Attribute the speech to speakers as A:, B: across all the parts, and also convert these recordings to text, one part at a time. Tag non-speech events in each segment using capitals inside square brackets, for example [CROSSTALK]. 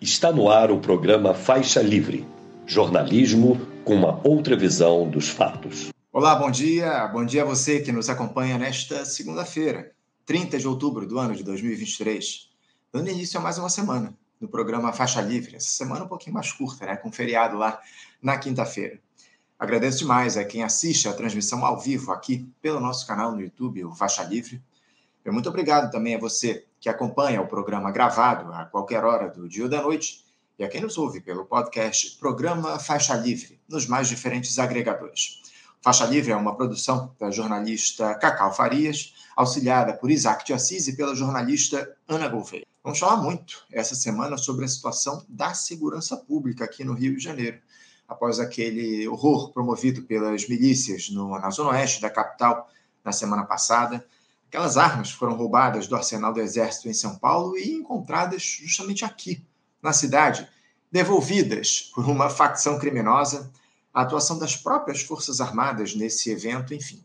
A: Está no ar o programa Faixa Livre jornalismo com uma outra visão dos fatos.
B: Olá, bom dia. Bom dia a você que nos acompanha nesta segunda-feira, 30 de outubro do ano de 2023, dando início a mais uma semana no programa Faixa Livre. Essa semana um pouquinho mais curta, né? Com feriado lá na quinta-feira. Agradeço demais a quem assiste a transmissão ao vivo aqui pelo nosso canal no YouTube, o Faixa Livre. E muito obrigado também a você que acompanha o programa gravado a qualquer hora do dia ou da noite e a quem nos ouve pelo podcast Programa Faixa Livre, nos mais diferentes agregadores. Faixa Livre é uma produção da jornalista Cacau Farias, auxiliada por Isaac de Assis e pela jornalista Ana Gouveia. Vamos falar muito essa semana sobre a situação da segurança pública aqui no Rio de Janeiro. Após aquele horror promovido pelas milícias no, na zona oeste da capital na semana passada, Aquelas armas foram roubadas do arsenal do Exército em São Paulo e encontradas justamente aqui, na cidade, devolvidas por uma facção criminosa, a atuação das próprias Forças Armadas nesse evento, enfim.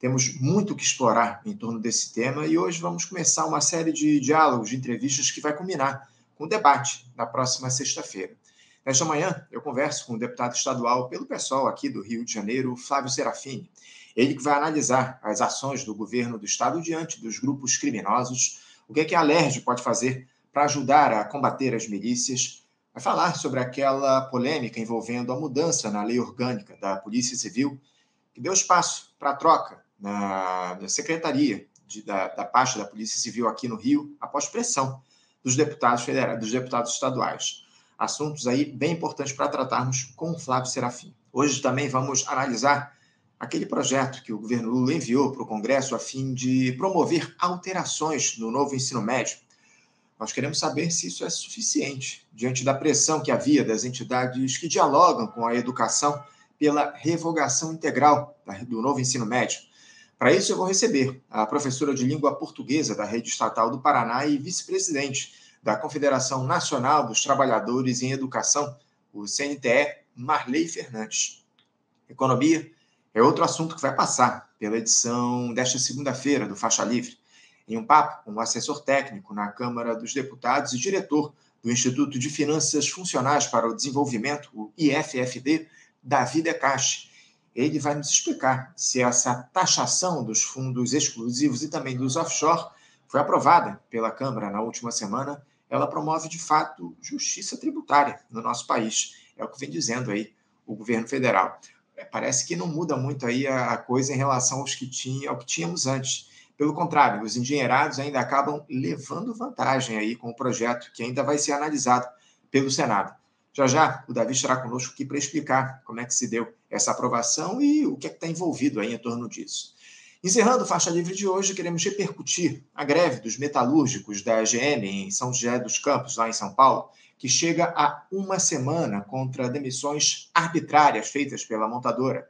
B: Temos muito que explorar em torno desse tema e hoje vamos começar uma série de diálogos, de entrevistas que vai culminar com o debate na próxima sexta-feira. Nesta manhã, eu converso com o deputado estadual pelo PSOL aqui do Rio de Janeiro, Flávio Serafini. Ele que vai analisar as ações do governo do Estado diante dos grupos criminosos, o que é que a LERJ pode fazer para ajudar a combater as milícias, vai falar sobre aquela polêmica envolvendo a mudança na lei orgânica da Polícia Civil, que deu espaço para a troca na, na Secretaria de, da, da pasta da Polícia Civil aqui no Rio, após pressão dos deputados federais, dos deputados estaduais. Assuntos aí bem importantes para tratarmos com o Flávio Serafim. Hoje também vamos analisar aquele projeto que o governo Lula enviou para o Congresso a fim de promover alterações no novo ensino médio. Nós queremos saber se isso é suficiente diante da pressão que havia das entidades que dialogam com a educação pela revogação integral do novo ensino médio. Para isso, eu vou receber a professora de língua portuguesa da Rede Estatal do Paraná e vice-presidente da Confederação Nacional dos Trabalhadores em Educação, o CNTE, Marley Fernandes. Economia é outro assunto que vai passar pela edição desta segunda-feira do Faixa Livre, em um papo com o assessor técnico na Câmara dos Deputados e diretor do Instituto de Finanças Funcionais para o Desenvolvimento, o IFFD, Davi Decache. Ele vai nos explicar se essa taxação dos fundos exclusivos e também dos offshore foi aprovada pela Câmara na última semana. Ela promove, de fato, justiça tributária no nosso país. É o que vem dizendo aí o governo federal. É, parece que não muda muito aí a, coisa em relação aos que tinha, ao que tínhamos antes. Pelo contrário, os engenheirados ainda acabam levando vantagem aí com o projeto que ainda vai ser analisado pelo Senado. Já já o Davi estará conosco aqui para explicar como é que se deu essa aprovação e o que é que está envolvido aí em torno disso. Encerrando o Faixa Livre de hoje, queremos repercutir a greve dos metalúrgicos da GM em São José dos Campos, lá em São Paulo, que chega a uma semana contra demissões arbitrárias feitas pela montadora.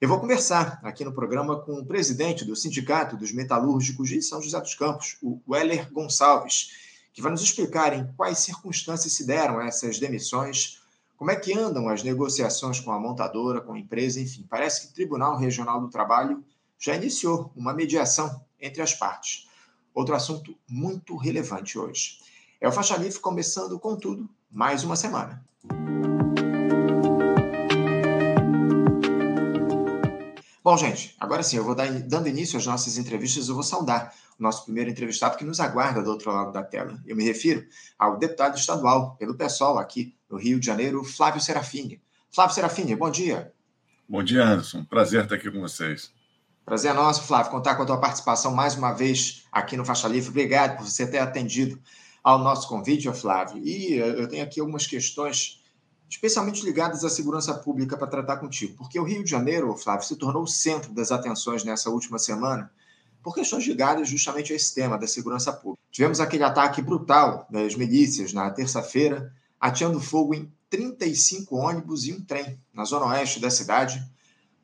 B: Eu vou conversar aqui no programa com o presidente do Sindicato dos Metalúrgicos de São José dos Campos, o Weller Gonçalves, que vai nos explicar em quais circunstâncias se deram essas demissões, como é que andam as negociações com a montadora, com a empresa, enfim. Parece que o Tribunal Regional do Trabalho já iniciou uma mediação entre as partes. Outro assunto muito relevante hoje. É o Faixa Livre começando com tudo, mais uma semana. Bom, gente, agora sim, eu vou dar, dando início às nossas entrevistas, eu vou saudar o nosso primeiro entrevistado que nos aguarda do outro lado da tela. Eu me refiro ao deputado estadual pelo PSOL aqui no Rio de Janeiro, Flávio Serafini. Flávio Serafini, bom dia.
C: Bom dia, Anderson. Prazer estar aqui com vocês.
B: Prazer é nosso, Flávio, contar com a tua participação mais uma vez aqui no Faixa Livre. Obrigado por você ter atendido ao nosso convite, Flávio. E eh, eu tenho aqui algumas questões, especialmente ligadas à segurança pública, para tratar contigo. Porque o Rio de Janeiro, Flávio, se tornou o centro das atenções nessa última semana por questões ligadas justamente a esse tema da segurança pública. Tivemos aquele ataque brutal das milícias na terça-feira, ateando fogo em 35 ônibus e um trem na zona oeste da cidade,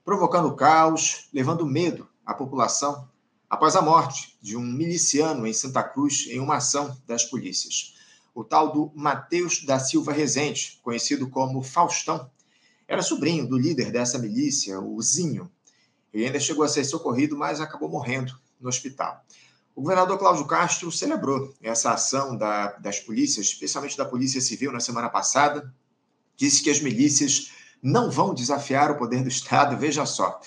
B: provocando caos, levando medo à população após a morte de um miliciano em Santa Cruz em uma ação das polícias. O tal do Mateus da Silva Rezende, conhecido como Faustão, era sobrinho do líder dessa milícia, o Zinho. Ele ainda chegou a ser socorrido, mas acabou morrendo no hospital. O governador Cláudio Castro celebrou essa ação da, das polícias, especialmente da Polícia Civil, na semana passada. Disse que as milícias não vão desafiar o poder do Estado, veja só.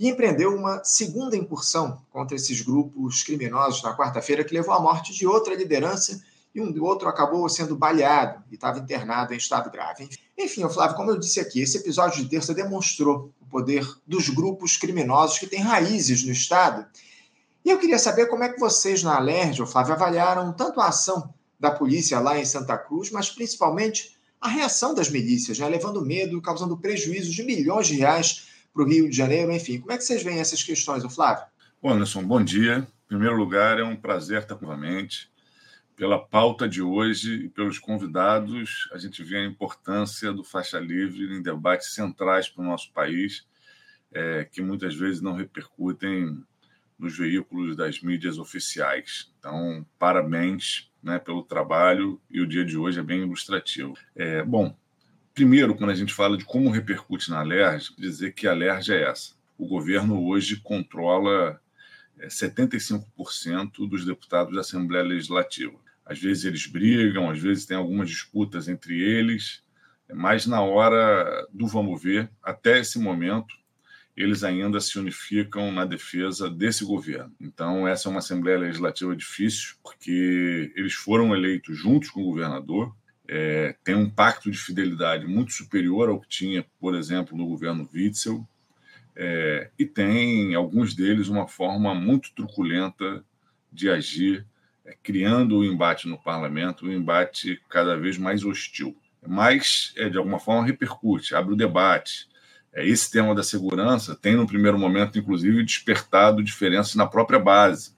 B: E empreendeu uma segunda incursão contra esses grupos criminosos na quarta-feira, que levou à morte de outra liderança e um outro acabou sendo baleado e estava internado em estado grave. Enfim, Flávio, como eu disse aqui, esse episódio de terça demonstrou o poder dos grupos criminosos que têm raízes no Estado. E eu queria saber como é que vocês na Alerj, Flávio, avaliaram tanto a ação da polícia lá em Santa Cruz, mas principalmente a reação das milícias, né, levando medo, causando prejuízos de milhões de reais para o Rio de Janeiro, enfim. Como é que vocês veem essas questões, Flávio?
C: Bom, Anderson, bom dia. Em primeiro lugar, é um prazer estar novamente pela pauta de hoje e pelos convidados, a gente vê a importância do faixa livre em debates centrais para o nosso país, é, que muitas vezes não repercutem nos veículos das mídias oficiais. Então, parabéns né, pelo trabalho e o dia de hoje é bem ilustrativo. É, bom, primeiro, quando a gente fala de como repercute na LERJ, dizer que a LERJ é essa. O governo hoje controla 75% é, dos deputados da Assembleia Legislativa. Às vezes eles brigam, às vezes tem algumas disputas entre eles, mas na hora do vamos ver, até esse momento, eles ainda se unificam na defesa desse governo. Então, essa é uma Assembleia Legislativa difícil, porque eles foram eleitos juntos com o governador, é, tem um pacto de fidelidade muito superior ao que tinha, por exemplo, no governo Witzel, é, e tem, alguns deles, uma forma muito truculenta de agir é, criando o embate no parlamento, um embate cada vez mais hostil. Mas, é, de alguma forma, repercute, abre o debate. É, esse tema da segurança tem, no primeiro momento, inclusive, despertado diferenças na própria base,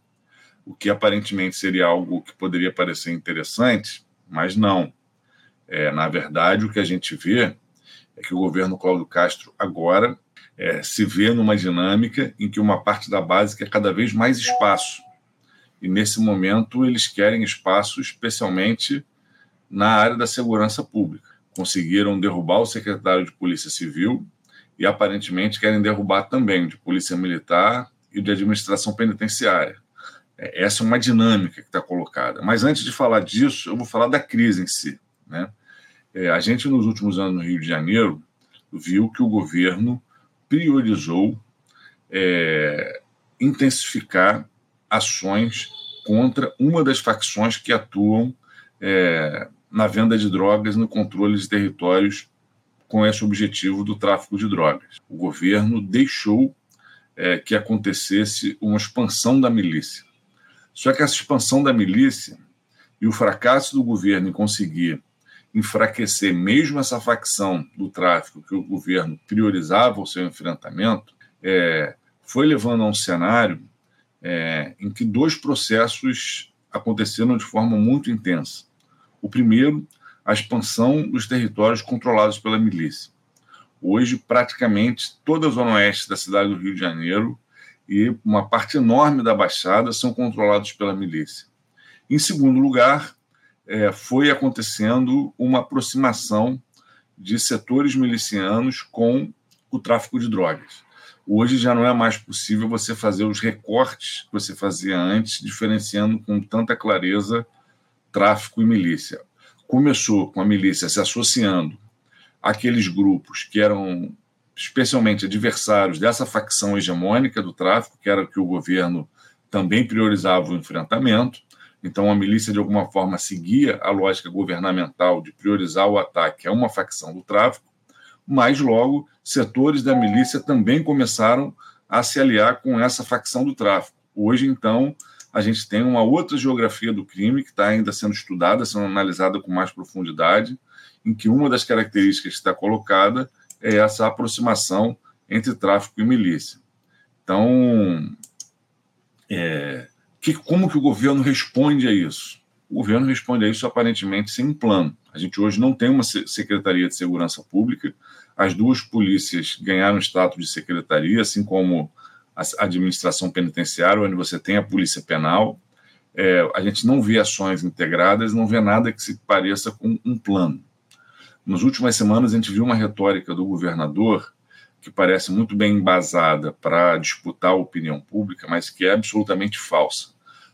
C: o que aparentemente seria algo que poderia parecer interessante, mas não. É, na verdade, o que a gente vê é que o governo Cláudio Castro agora é, se vê numa dinâmica em que uma parte da base quer cada vez mais espaço e nesse momento eles querem espaço, especialmente na área da segurança pública. Conseguiram derrubar o secretário de Polícia Civil e aparentemente querem derrubar também de Polícia Militar e de Administração Penitenciária. É, essa é uma dinâmica que está colocada. Mas antes de falar disso, eu vou falar da crise em si. Né? É, a gente, nos últimos anos no Rio de Janeiro, viu que o governo priorizou é, intensificar ações contra uma das facções que atuam é, na venda de drogas no controle de territórios com esse objetivo do tráfico de drogas. O governo deixou é, que acontecesse uma expansão da milícia. Só que essa expansão da milícia e o fracasso do governo em conseguir enfraquecer mesmo essa facção do tráfico que o governo priorizava o seu enfrentamento, é, foi levando a um cenário é, em que dois processos aconteceram de forma muito intensa. O primeiro, a expansão dos territórios controlados pela milícia. Hoje, praticamente toda a zona oeste da cidade do Rio de Janeiro e uma parte enorme da Baixada são controlados pela milícia. Em segundo lugar, é, foi acontecendo uma aproximação de setores milicianos com o tráfico de drogas. Hoje já não é mais possível você fazer os recortes que você fazia antes, diferenciando com tanta clareza tráfico e milícia. Começou com a milícia se associando àqueles grupos que eram especialmente adversários dessa facção hegemônica do tráfico, que era que o governo também priorizava o enfrentamento. Então, a milícia, de alguma forma, seguia a lógica governamental de priorizar o ataque a uma facção do tráfico mas logo setores da milícia também começaram a se aliar com essa facção do tráfico. Hoje, então, a gente tem uma outra geografia do crime que está ainda sendo estudada, sendo analisada com mais profundidade, em que uma das características que está colocada é essa aproximação entre tráfico e milícia. Então, é, que, como que o governo responde a isso? O governo responde a isso aparentemente sem um plano. A gente hoje não tem uma Secretaria de Segurança Pública, as duas polícias ganharam status de secretaria, assim como a administração penitenciária, onde você tem a polícia penal. É, a gente não vê ações integradas, não vê nada que se pareça com um plano. Nas últimas semanas, a gente viu uma retórica do governador que parece muito bem embasada para disputar a opinião pública, mas que é absolutamente falsa.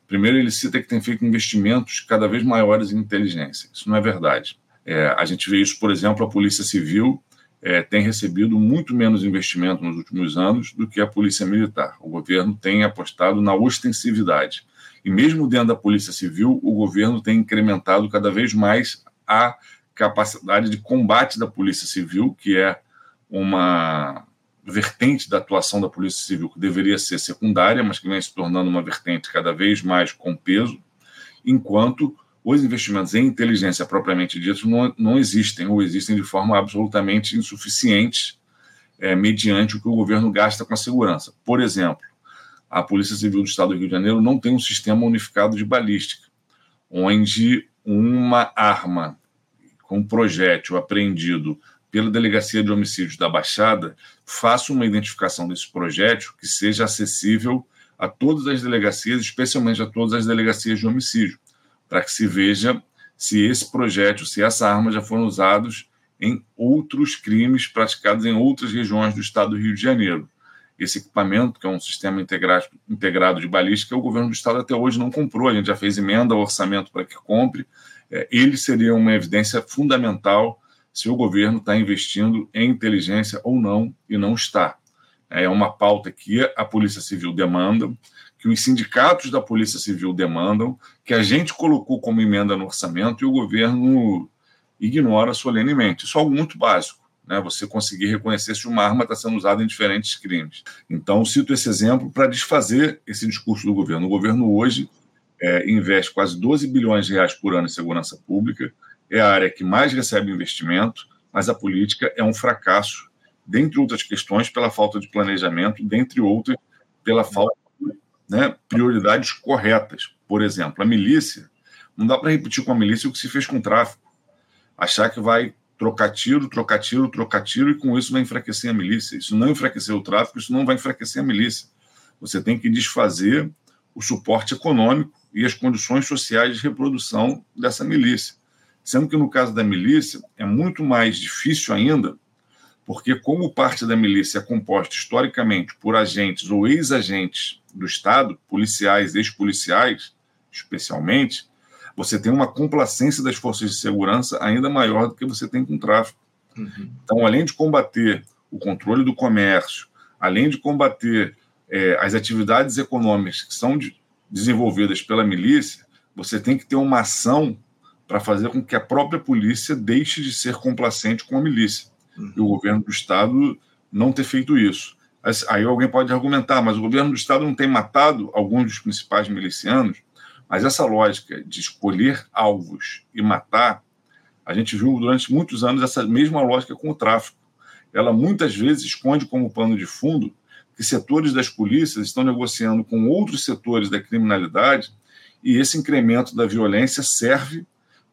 C: Primeiro, ele cita que tem feito investimentos cada vez maiores em inteligência. Isso não é verdade. É, a gente vê isso, por exemplo, a Polícia Civil é, tem recebido muito menos investimento nos últimos anos do que a Polícia Militar. O governo tem apostado na ostensividade. E mesmo dentro da Polícia Civil, o governo tem incrementado cada vez mais a capacidade de combate da Polícia Civil, que é uma vertente da atuação da Polícia Civil que deveria ser secundária, mas que vem se tornando uma vertente cada vez mais com peso, enquanto os investimentos em inteligência propriamente ditos não, não existem, ou existem de forma absolutamente insuficiente, é, mediante o que o governo gasta com a segurança. Por exemplo, a Polícia Civil do Estado do Rio de Janeiro não tem um sistema unificado de balística, onde uma arma com projétil apreendido pela Delegacia de Homicídios da Baixada faça uma identificação desse projétil que seja acessível a todas as delegacias, especialmente a todas as delegacias de homicídio, para que se veja se esse projétil, se essa arma já foram usados em outros crimes praticados em outras regiões do estado do Rio de Janeiro. Esse equipamento, que é um sistema integrado, de balística, o governo do estado até hoje não comprou, a gente já fez emenda ao orçamento para que compre. É, ele seria uma evidência fundamental se o governo está investindo em inteligência ou não, e não está. É uma pauta que a Polícia Civil demanda, que os sindicatos da Polícia Civil demandam, que a gente colocou como emenda no orçamento e o governo ignora solenemente. Isso é algo muito básico, né? você conseguir reconhecer se uma arma está sendo usada em diferentes crimes. Então, cito esse exemplo para desfazer esse discurso do governo. O governo hoje é, investe quase 12 bilhões de reais por ano em segurança pública, é a área que mais recebe investimento, mas a política é um fracasso, dentre outras questões, pela falta de planejamento, dentre outras, pela falta de né, prioridades corretas. Por exemplo, a milícia, não dá para repetir com a milícia o que se fez com o tráfico. Achar que vai trocar tiro, trocar tiro, trocar tiro, e com isso vai enfraquecer a milícia. Isso não enfraquecer o tráfico, isso não vai enfraquecer a milícia. Você tem que desfazer o suporte econômico e as condições sociais de reprodução dessa milícia. Sendo que no caso da milícia é muito mais difícil ainda, porque, como parte da milícia é composta historicamente por agentes ou ex-agentes do Estado, policiais, ex-policiais, especialmente, você tem uma complacência das forças de segurança ainda maior do que você tem com o tráfico. Uhum. Então, além de combater o controle do comércio, além de combater é, as atividades econômicas que são de, desenvolvidas pela milícia, você tem que ter uma ação para fazer com que a própria polícia deixe de ser complacente com a milícia. Uhum. E o governo do Estado não ter feito isso. Aí alguém pode argumentar, mas o governo do Estado não tem matado alguns dos principais milicianos, mas essa lógica de escolher alvos e matar, a gente viu durante muitos anos essa mesma lógica com o tráfico. Ela muitas vezes esconde como pano de fundo que setores das polícias estão negociando com outros setores da criminalidade e esse incremento da violência serve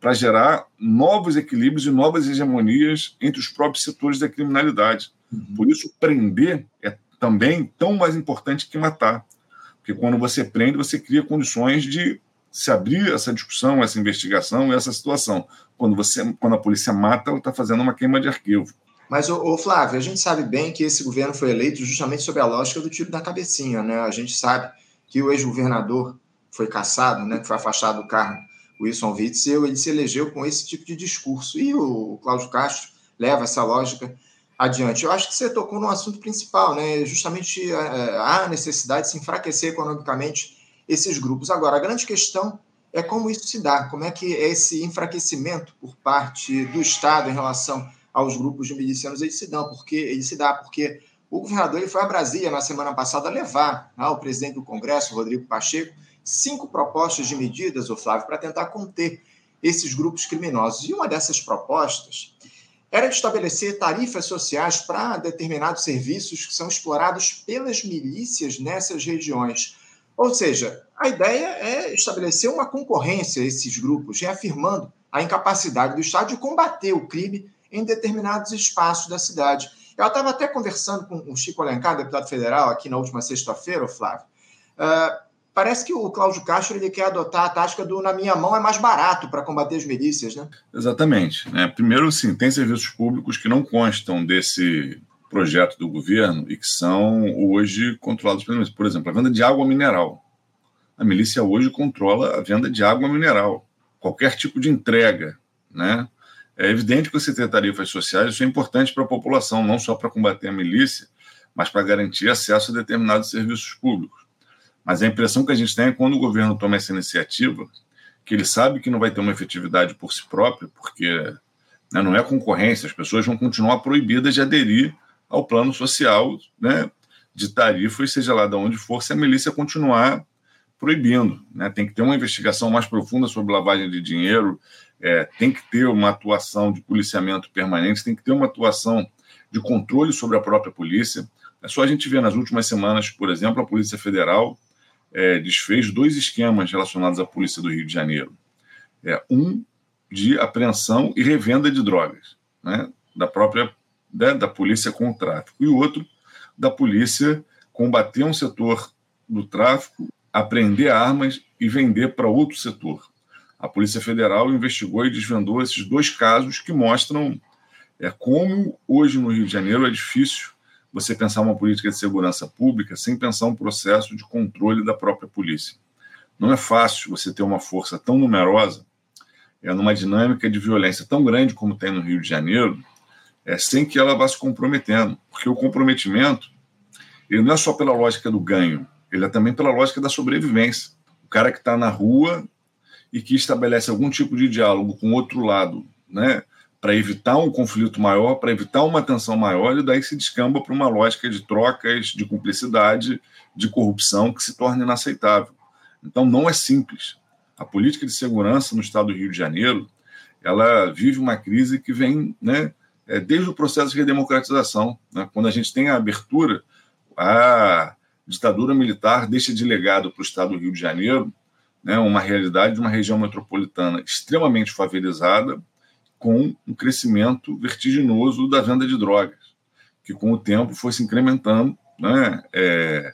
C: para gerar novos equilíbrios e novas hegemonias entre os próprios setores da criminalidade. Uhum. Por isso, prender é também tão mais importante que matar. Porque quando você prende, você cria condições de se abrir essa discussão, essa investigação, essa situação. Quando, você, quando a polícia mata, ela está fazendo uma queima de arquivo.
B: Mas, ô, Flávio, a gente sabe bem que esse governo foi eleito justamente sob a lógica do tiro na cabecinha. Né? A gente sabe que o ex-governador foi caçado, né, que foi afastado do cargo Wilson Witzel, ele se elegeu com esse tipo de discurso. E o Cláudio Castro leva essa lógica adiante. Eu acho que você tocou no assunto principal, né? justamente a é, necessidade de se enfraquecer economicamente esses grupos. Agora, a grande questão é como isso se dá, como é que é esse enfraquecimento por parte do Estado em relação aos grupos de milicianos eles se dão, porque ele se dá porque o governador ele foi a Brasília na semana passada levar ao presidente do Congresso, Rodrigo Pacheco, cinco propostas de medidas, o Flávio, para tentar conter esses grupos criminosos. E uma dessas propostas era de estabelecer tarifas sociais para determinados serviços que são explorados pelas milícias nessas regiões. Ou seja, a ideia é estabelecer uma concorrência a esses grupos, reafirmando a incapacidade do Estado de combater o crime em determinados espaços da cidade. Eu estava até conversando com o Chico Alencar, deputado federal, aqui na última sexta-feira, Flávio, uh, Parece que o Cláudio Castro ele quer adotar a tática do na minha mão é mais barato para combater as milícias, né?
C: Exatamente. Né? Primeiro, sim, tem serviços públicos que não constam desse projeto do governo e que são hoje controlados pela Por exemplo, a venda de água mineral. a milícia hoje controla a venda de água mineral, qualquer tipo de entrega, né? É evidente que você ter tarifas sociais, isso é importante para a população, não só para combater a milícia, mas para garantir acesso a determinados serviços públicos. Mas a impressão que a gente tem é que quando o governo toma essa iniciativa, que ele sabe que não vai ter uma efetividade por si próprio, porque né, não é concorrência, as pessoas vão continuar proibidas de aderir ao plano social né, de tarifas, seja lá de onde for, se a milícia continuar proibindo. Né? Tem que ter uma investigação mais profunda sobre lavagem de dinheiro, é, tem que ter uma atuação de policiamento permanente, tem que ter uma atuação de controle sobre a própria polícia. É só a gente ver nas últimas semanas, por exemplo, a Polícia Federal é, desfez dois esquemas relacionados à Polícia do Rio de Janeiro. É, um de apreensão e revenda de drogas, né, da própria né, da polícia com o tráfico, e o outro da polícia combater um setor do tráfico, apreender armas e vender para outro setor. A Polícia Federal investigou e desvendou esses dois casos que mostram é, como hoje no Rio de Janeiro é difícil você pensar uma política de segurança pública sem pensar um processo de controle da própria polícia. Não é fácil você ter uma força tão numerosa, é, numa dinâmica de violência tão grande como tem no Rio de Janeiro, é, sem que ela vá se comprometendo. Porque o comprometimento ele não é só pela lógica do ganho, ele é também pela lógica da sobrevivência. O cara que está na rua e que estabelece algum tipo de diálogo com o outro lado, né, para evitar um conflito maior, para evitar uma tensão maior, e daí se descamba para uma lógica de trocas, de cumplicidade, de corrupção que se torna inaceitável. Então não é simples. A política de segurança no estado do Rio de Janeiro, ela vive uma crise que vem, né, é, desde o processo de redemocratização, né, quando a gente tem a abertura, a ditadura militar deixa de legado para o estado do Rio de Janeiro né, uma realidade de uma região metropolitana extremamente favelizada, com um crescimento vertiginoso da venda de drogas, que com o tempo foi se incrementando, né? É,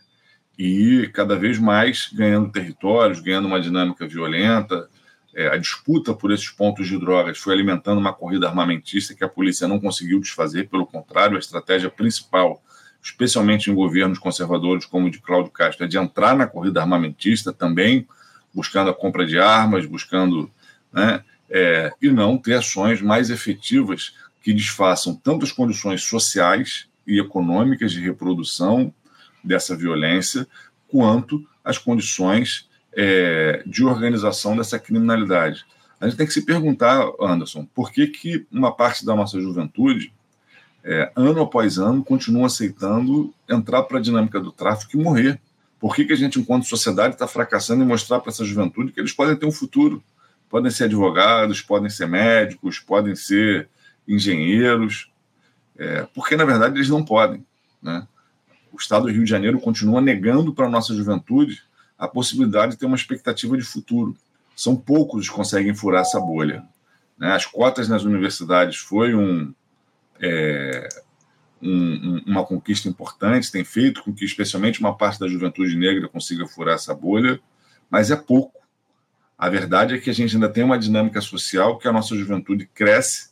C: e cada vez mais ganhando territórios, ganhando uma dinâmica violenta. É, a disputa por esses pontos de drogas foi alimentando uma corrida armamentista que a polícia não conseguiu desfazer, pelo contrário, a estratégia principal, especialmente em governos conservadores como o de Cláudio Castro, é de entrar na corrida armamentista também, buscando a compra de armas, buscando né, é, e não ter ações mais efetivas que desfaçam tanto as condições sociais e econômicas de reprodução dessa violência, quanto as condições é, de organização dessa criminalidade. A gente tem que se perguntar, Anderson, por que, que uma parte da nossa juventude, é, ano após ano, continua aceitando entrar para a dinâmica do tráfico e morrer? Por que, que a gente, enquanto sociedade, está fracassando em mostrar para essa juventude que eles podem ter um futuro? Podem ser advogados, podem ser médicos, podem ser engenheiros, é, porque na verdade eles não podem. Né? O Estado do Rio de Janeiro continua negando para a nossa juventude a possibilidade de ter uma expectativa de futuro. São poucos que conseguem furar essa bolha. Né? As cotas nas universidades foi um, é, um, uma conquista importante, tem feito com que, especialmente, uma parte da juventude negra consiga furar essa bolha, mas é pouco. A verdade é que a gente ainda tem uma dinâmica social que a nossa juventude cresce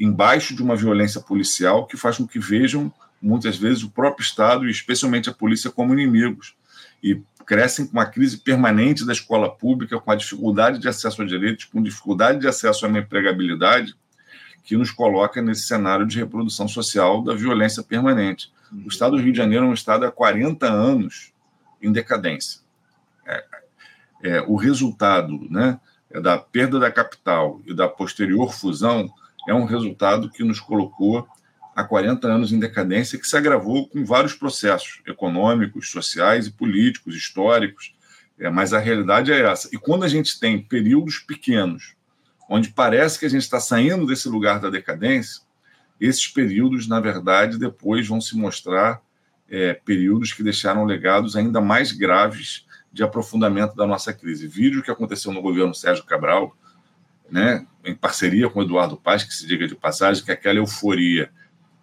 C: embaixo de uma violência policial que faz com que vejam, muitas vezes, o próprio Estado e especialmente a polícia como inimigos. E crescem com uma crise permanente da escola pública, com a dificuldade de acesso a direitos, com dificuldade de acesso a uma empregabilidade, que nos coloca nesse cenário de reprodução social da violência permanente. O Estado do Rio de Janeiro é um Estado há 40 anos em decadência. É, é, o resultado né, é da perda da capital e da posterior fusão é um resultado que nos colocou há 40 anos em decadência, que se agravou com vários processos econômicos, sociais e políticos, históricos. É, mas a realidade é essa. E quando a gente tem períodos pequenos, onde parece que a gente está saindo desse lugar da decadência, esses períodos, na verdade, depois vão se mostrar é, períodos que deixaram legados ainda mais graves de aprofundamento da nossa crise. Vídeo que aconteceu no governo Sérgio Cabral, né, em parceria com Eduardo Paz, que se diga de passagem, que aquela euforia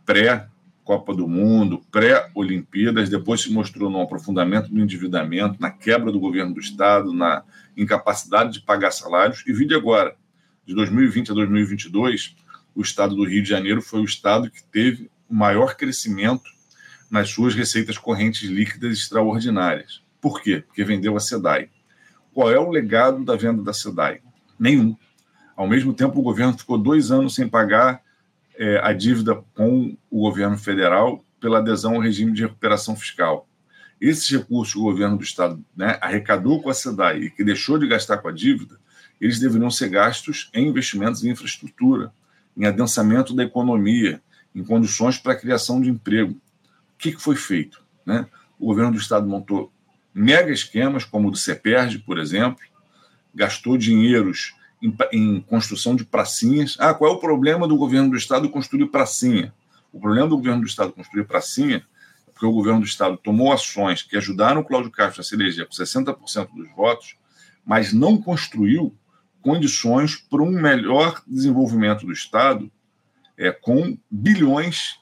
C: pré-Copa do Mundo, pré-Olimpíadas, depois se mostrou no aprofundamento do endividamento, na quebra do governo do Estado, na incapacidade de pagar salários. E vídeo agora, de 2020 a 2022, o Estado do Rio de Janeiro foi o Estado que teve o maior crescimento nas suas receitas correntes líquidas extraordinárias. Por quê? Porque vendeu a SEDAI. Qual é o legado da venda da SEDAI? Nenhum. Ao mesmo tempo, o governo ficou dois anos sem pagar é, a dívida com o governo federal pela adesão ao regime de recuperação fiscal. Esses recursos que o governo do Estado né, arrecadou com a SEDAI e que deixou de gastar com a dívida, eles deveriam ser gastos em investimentos em infraestrutura, em adensamento da economia, em condições para a criação de emprego. O que, que foi feito? Né? O governo do Estado montou mega esquemas, como o do CEPERD, por exemplo, gastou dinheiros em, em, construção de pracinhas. Ah, qual é o problema do governo do Estado construir pracinha? O problema do governo do Estado construir pracinha é porque o governo do Estado tomou ações que ajudaram o Cláudio Castro a se eleger com 60% dos votos, mas não construiu condições para um melhor desenvolvimento do Estado é, com bilhões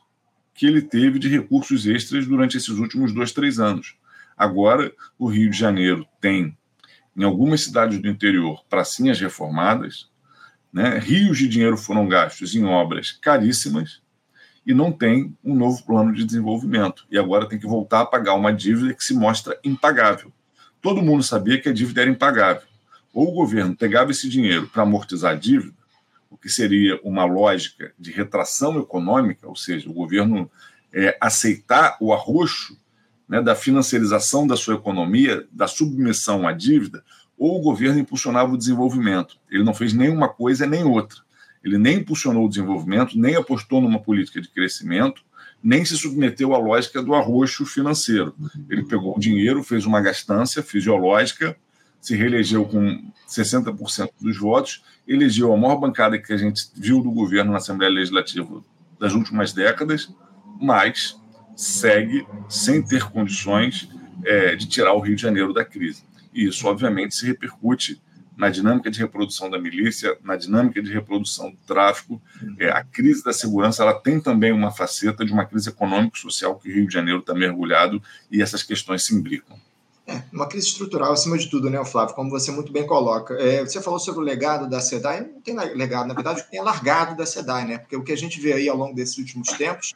C: que ele teve de recursos extras durante esses últimos dois, três anos. Agora, o Rio de Janeiro tem, em algumas cidades do interior, pracinhas reformadas, né? rios de dinheiro foram gastos em obras caríssimas e não tem um novo plano de desenvolvimento. E agora tem que voltar a pagar uma dívida que se mostra impagável. Todo mundo sabia que a dívida era impagável. Ou o governo pegava esse dinheiro para amortizar a dívida, o que seria uma lógica de retração econômica, ou seja, o governo é, aceitar o arroxo né, da financiarização da sua economia, da submissão à dívida, ou o governo impulsionava o desenvolvimento. Ele não fez nenhuma coisa nem outra. Ele nem impulsionou o desenvolvimento, nem apostou numa política de crescimento, nem se submeteu à lógica do arroxo financeiro. Ele pegou o dinheiro, fez uma gastança fisiológica, se reelegeu com 60% dos votos, elegeu a maior bancada que a gente viu do governo na Assembleia Legislativa das últimas décadas, mas segue sem ter condições é, de tirar o Rio de Janeiro da crise. E isso, obviamente, se repercute na dinâmica de reprodução da milícia, na dinâmica de reprodução do tráfico. É, a crise da segurança ela tem também uma faceta de uma crise econômico-social que o Rio de Janeiro está mergulhado e essas questões se imbricam.
B: É, uma crise estrutural acima de tudo, né, Flávio? Como você muito bem coloca. É, você falou sobre o legado da SEDAI, não tem legado, na verdade, tem largado da SEDAI, né? Porque o que a gente vê aí ao longo desses últimos tempos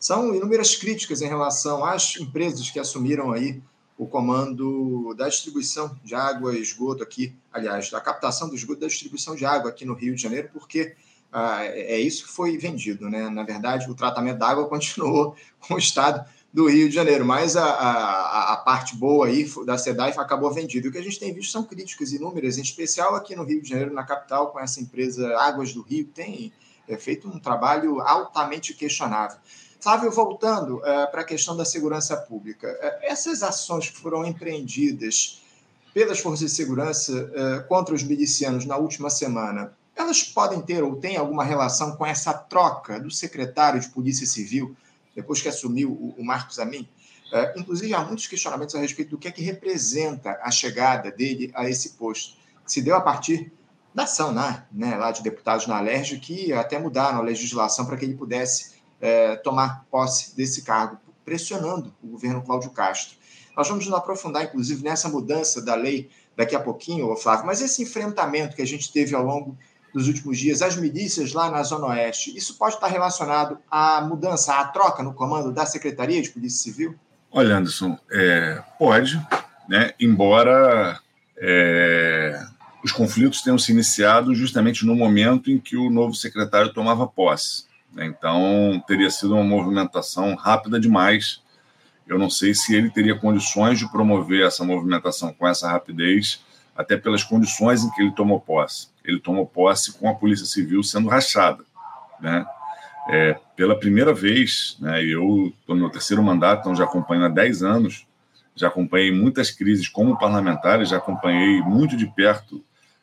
B: são inúmeras críticas em relação às empresas que assumiram aí o comando da distribuição de água e esgoto aqui, aliás, da captação do esgoto da distribuição de água aqui no Rio de Janeiro, porque ah, é isso que foi vendido, né? Na verdade, o tratamento da água [LAUGHS] continuou com o Estado do Rio de Janeiro, mas a, a, a parte boa aí da SEDAI acabou vendida. O que a gente tem visto são críticas inúmeras, em especial aqui no Rio de Janeiro, na capital, com essa empresa Águas do Rio, tem é, feito um trabalho altamente questionável. Flávio, voltando uh, para a questão da segurança pública, uh, essas ações que foram empreendidas pelas forças de segurança uh, contra os milicianos na última semana, elas podem ter ou têm alguma relação com essa troca do secretário de Polícia Civil, depois que assumiu o, o Marcos Amin? inclusive, há muitos questionamentos a respeito do que é que representa a chegada dele a esse posto. Se deu a partir da ação né, né, lá de deputados na Alerj, que até mudaram a legislação para que ele pudesse é, tomar posse desse cargo, pressionando o governo Cláudio Castro. Nós vamos nos aprofundar, inclusive, nessa mudança da lei daqui a pouquinho, Flávio, mas esse enfrentamento que a gente teve ao longo dos últimos dias, as milícias lá na Zona Oeste, isso pode estar relacionado à mudança, à troca no comando da Secretaria de Polícia Civil?
C: Olha, Anderson, é, pode, né? embora é, os conflitos tenham se iniciado justamente no momento em que o novo secretário tomava posse. Né? Então, teria sido uma movimentação rápida demais. Eu não sei se ele teria condições de promover essa movimentação com essa rapidez, até pelas condições em que ele tomou posse. Ele tomou posse com a Polícia Civil sendo rachada. Né? É, pela primeira vez, né, eu estou no meu terceiro mandato, então já acompanho há 10 anos, já acompanhei muitas crises como parlamentar, já acompanhei muito de perto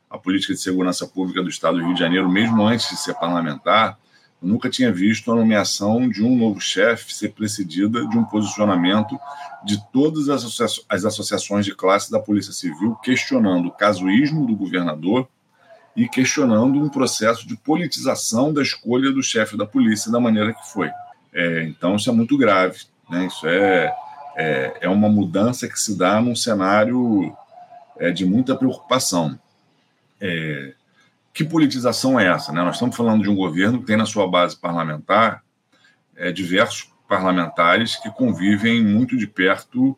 C: a política de segurança pública do Estado do Rio de Janeiro, mesmo antes de ser parlamentar. Eu nunca tinha visto a nomeação de um novo chefe ser precedida de um posicionamento de todas as, associa as associações de classe da Polícia Civil questionando o casuísmo do governador e questionando um processo de politização da escolha do chefe da polícia da maneira que foi. É, então, isso é muito grave. Né? Isso é, é, é, uma mudança que se dá num cenário é, de muita preocupação. É, que politização é essa? Né? Nós estamos falando de um governo que tem na sua base parlamentar é, diversos parlamentares que convivem muito de perto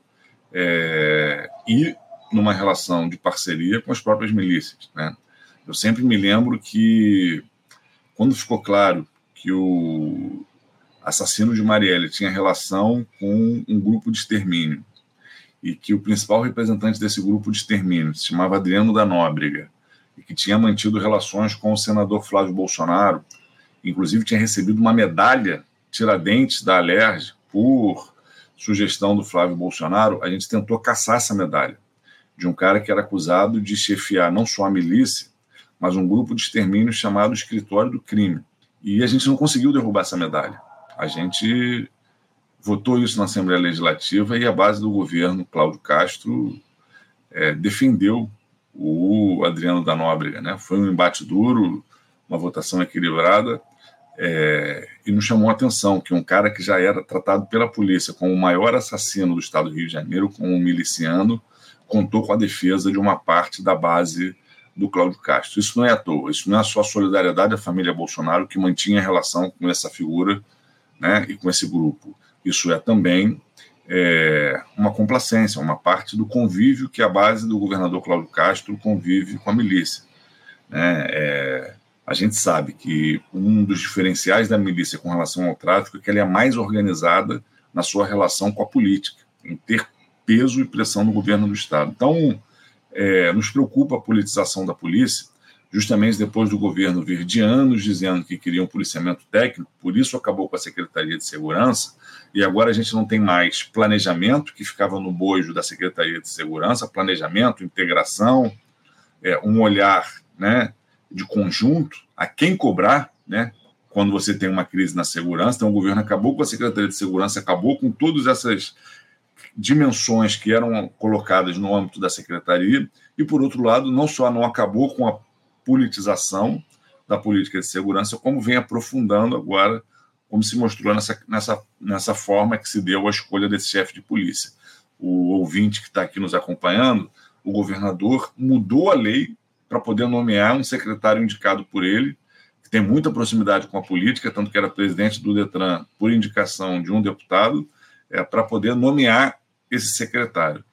C: é, e numa relação de parceria com as próprias milícias. Né? Eu sempre me lembro que, quando ficou claro que o assassino de Marielle tinha relação com um grupo de extermínio e que o principal representante desse grupo de extermínio se chamava Adriano da Nóbrega e que tinha mantido relações com o senador Flávio Bolsonaro, inclusive tinha recebido uma medalha Tiradentes da Alerj por sugestão do Flávio Bolsonaro, a gente tentou caçar essa medalha de um cara que era acusado de chefiar não só a milícia, mas um grupo de extermínio chamado Escritório do Crime. E a gente não conseguiu derrubar essa medalha. A gente votou isso na Assembleia Legislativa e a base do governo, Cláudio Castro, é, defendeu o Adriano da Nóbrega. Né? Foi um embate duro, uma votação equilibrada, é, e nos chamou a atenção que um cara que já era tratado pela polícia como o maior assassino do estado do Rio de Janeiro, como um miliciano, contou com a defesa de uma parte da base do Cláudio Castro. Isso não é à toa, isso não é só solidariedade à família Bolsonaro que mantinha relação com essa figura né, e com esse grupo. Isso é também é, uma complacência, uma parte do convívio que a base do governador Cláudio Castro convive com a milícia. Né? É, a gente sabe que um dos diferenciais da milícia com relação ao tráfico é que ela é mais organizada na sua relação com a política, em ter peso e pressão no governo do Estado. Então, é, nos preocupa a politização da polícia, justamente depois do governo vir de anos dizendo que queria um policiamento técnico, por isso acabou com a Secretaria de Segurança, e agora a gente não tem mais planejamento, que ficava no bojo da Secretaria de Segurança, planejamento, integração, é, um olhar né, de conjunto, a quem cobrar, né, quando você tem uma crise na segurança. Então, o governo acabou com a Secretaria de Segurança, acabou com todas essas dimensões que eram colocadas no âmbito da secretaria, e, por outro lado, não só não acabou com a politização da política de segurança, como vem aprofundando agora, como se mostrou nessa, nessa, nessa forma que se deu a escolha desse chefe de polícia. O ouvinte que está aqui nos acompanhando, o governador mudou a lei para poder nomear um secretário indicado por ele, que tem muita proximidade com a política, tanto que era presidente do Detran por indicação de um deputado, é, para poder nomear esse secretário.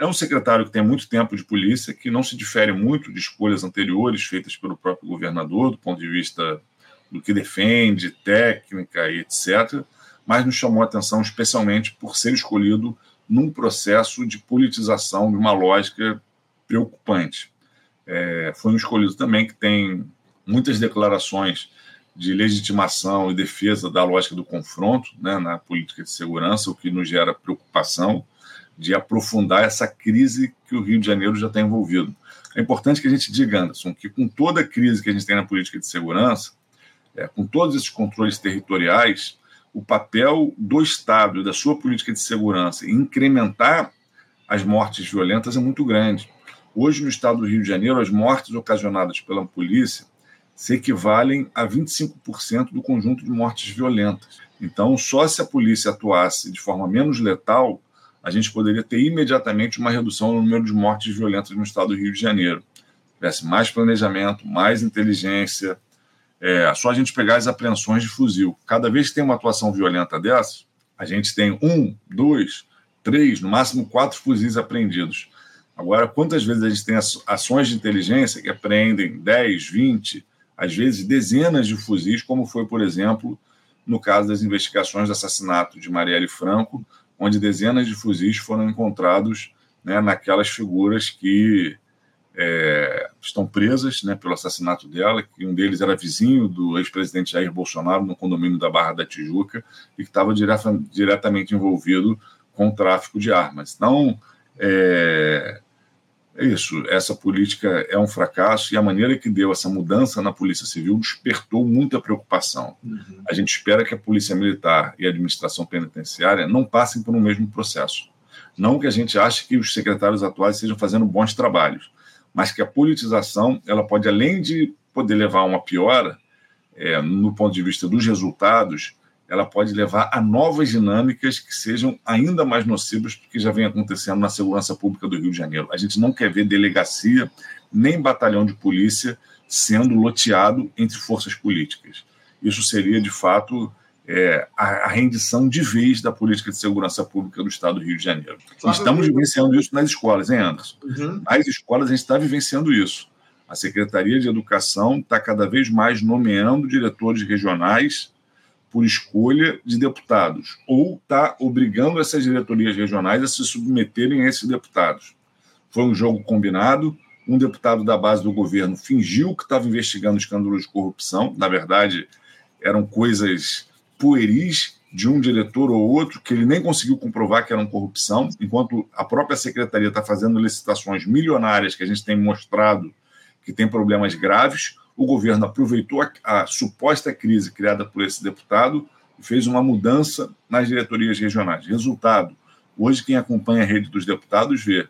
C: É um secretário que tem muito tempo de polícia, que não se difere muito de escolhas anteriores feitas pelo próprio governador, do ponto de vista do que defende, técnica e etc., mas nos chamou a atenção especialmente por ser escolhido num processo de politização de uma lógica preocupante. É, foi um escolhido também que tem muitas declarações de legitimação e defesa da lógica do confronto né, na política de segurança, o que nos gera preocupação de aprofundar essa crise que o Rio de Janeiro já está envolvido. É importante que a gente diga, Anderson, que com toda a crise que a gente tem na política de segurança, é, com todos esses controles territoriais, o papel do Estado e da sua política de segurança em incrementar as mortes violentas é muito grande. Hoje, no estado do Rio de Janeiro, as mortes ocasionadas pela polícia se equivalem a 25% do conjunto de mortes violentas. Então, só se a polícia atuasse de forma menos letal, a gente poderia ter imediatamente uma redução no número de mortes violentas no estado do Rio de Janeiro. Tivesse mais planejamento, mais inteligência. É, só a gente pegar as apreensões de fuzil. Cada vez que tem uma atuação violenta dessa, a gente tem um, dois, três, no máximo quatro fuzis apreendidos. Agora, quantas vezes a gente tem ações de inteligência que apreendem 10, 20, às vezes dezenas de fuzis, como foi, por exemplo, no caso das investigações do assassinato de Marielle Franco, onde dezenas de fuzis foram encontrados né, naquelas figuras que é, estão presas né, pelo assassinato dela, que um deles era vizinho do ex-presidente Jair Bolsonaro no condomínio da Barra da Tijuca e que estava direta, diretamente envolvido com o tráfico de armas. Então, é, é isso, essa política é um fracasso e a maneira que deu essa mudança na Polícia Civil despertou muita preocupação. Uhum. A gente espera que a Polícia Militar e a administração penitenciária não passem por um mesmo processo. Não que a gente ache que os secretários atuais estejam fazendo bons trabalhos, mas que a politização ela pode, além de poder levar a uma piora é, no ponto de vista dos resultados, ela pode levar a novas dinâmicas que sejam ainda mais nocivas do que já vem acontecendo na segurança pública do Rio de Janeiro. A gente não quer ver delegacia nem batalhão de polícia sendo loteado entre forças políticas. Isso seria, de fato, é, a, a, rendição de vez da política de segurança pública do Estado do Rio de Janeiro. Claro, Estamos vivenciando isso nas escolas, hein, Anderson? Uhum. Nas escolas a gente está vivenciando isso. A Secretaria de Educação está cada vez mais nomeando diretores regionais por escolha de deputados, ou está obrigando essas diretorias regionais a se submeterem a esses deputados. Foi um jogo combinado. Um deputado da base do governo fingiu que estava investigando escândalos de corrupção. Na verdade, eram coisas pueris de um diretor ou outro que ele nem conseguiu comprovar que eram corrupção, enquanto a própria secretaria está fazendo licitações milionárias que a gente tem mostrado que tem problemas graves. O governo aproveitou a, a suposta crise criada por esse deputado e fez uma mudança nas diretorias regionais. Resultado: hoje quem acompanha a rede dos deputados vê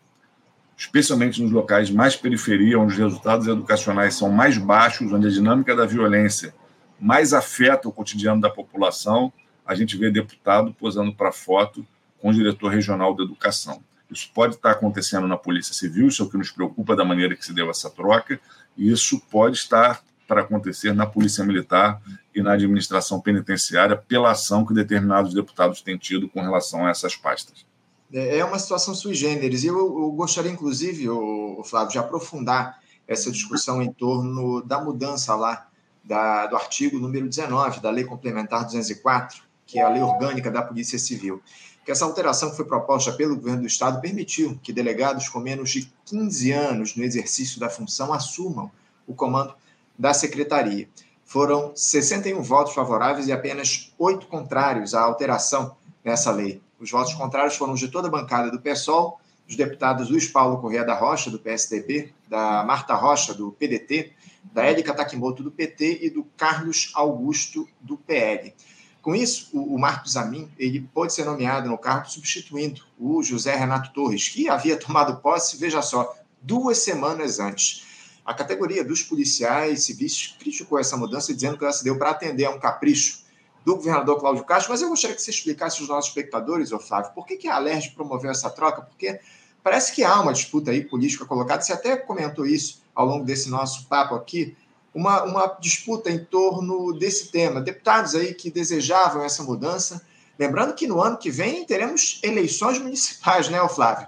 C: especialmente nos locais mais periferia, onde os resultados educacionais são mais baixos, onde a dinâmica da violência mais afeta o cotidiano da população, a gente vê deputado posando para foto com o diretor regional da educação. Isso pode estar acontecendo na Polícia Civil, isso é o que nos preocupa da maneira que se deu essa troca, isso pode estar para acontecer na Polícia Militar e na administração penitenciária pela ação que determinados deputados têm tido com relação a essas pastas.
B: É, é uma situação sui generis. E eu, eu gostaria, inclusive, o, Flávio, de aprofundar essa discussão em torno da mudança lá da, do artigo número 19 da Lei Complementar 204, que é a lei orgânica da Polícia Civil. Que essa alteração que foi proposta pelo governo do Estado permitiu que delegados com menos de 15 anos no exercício da função assumam o comando da secretaria. Foram 61 votos favoráveis e apenas oito contrários à alteração nessa lei. Os votos contrários foram de toda a bancada do PSOL, dos deputados Luiz Paulo Correa da Rocha, do PSDB, da Marta Rocha, do PDT, da Érica Takimoto, do PT, e do Carlos Augusto, do PL. Com isso, o, Marcos Amin ele pode ser nomeado no cargo substituindo o José Renato Torres, que havia [LAUGHS] tomado posse, veja só, duas semanas antes. A categoria dos policiais civis criticou essa mudança, dizendo que ela se deu para atender a um capricho do governador Cláudio Castro, mas eu gostaria que você explicasse aos nossos espectadores, ô Flávio, por que, que a Alerj promoveu essa troca? Porque parece que há uma disputa aí política colocada, você até comentou isso ao longo desse nosso papo aqui, uma, uma disputa em torno desse tema. Deputados aí que desejavam essa mudança, lembrando que no ano que vem teremos eleições municipais, né, Flávio?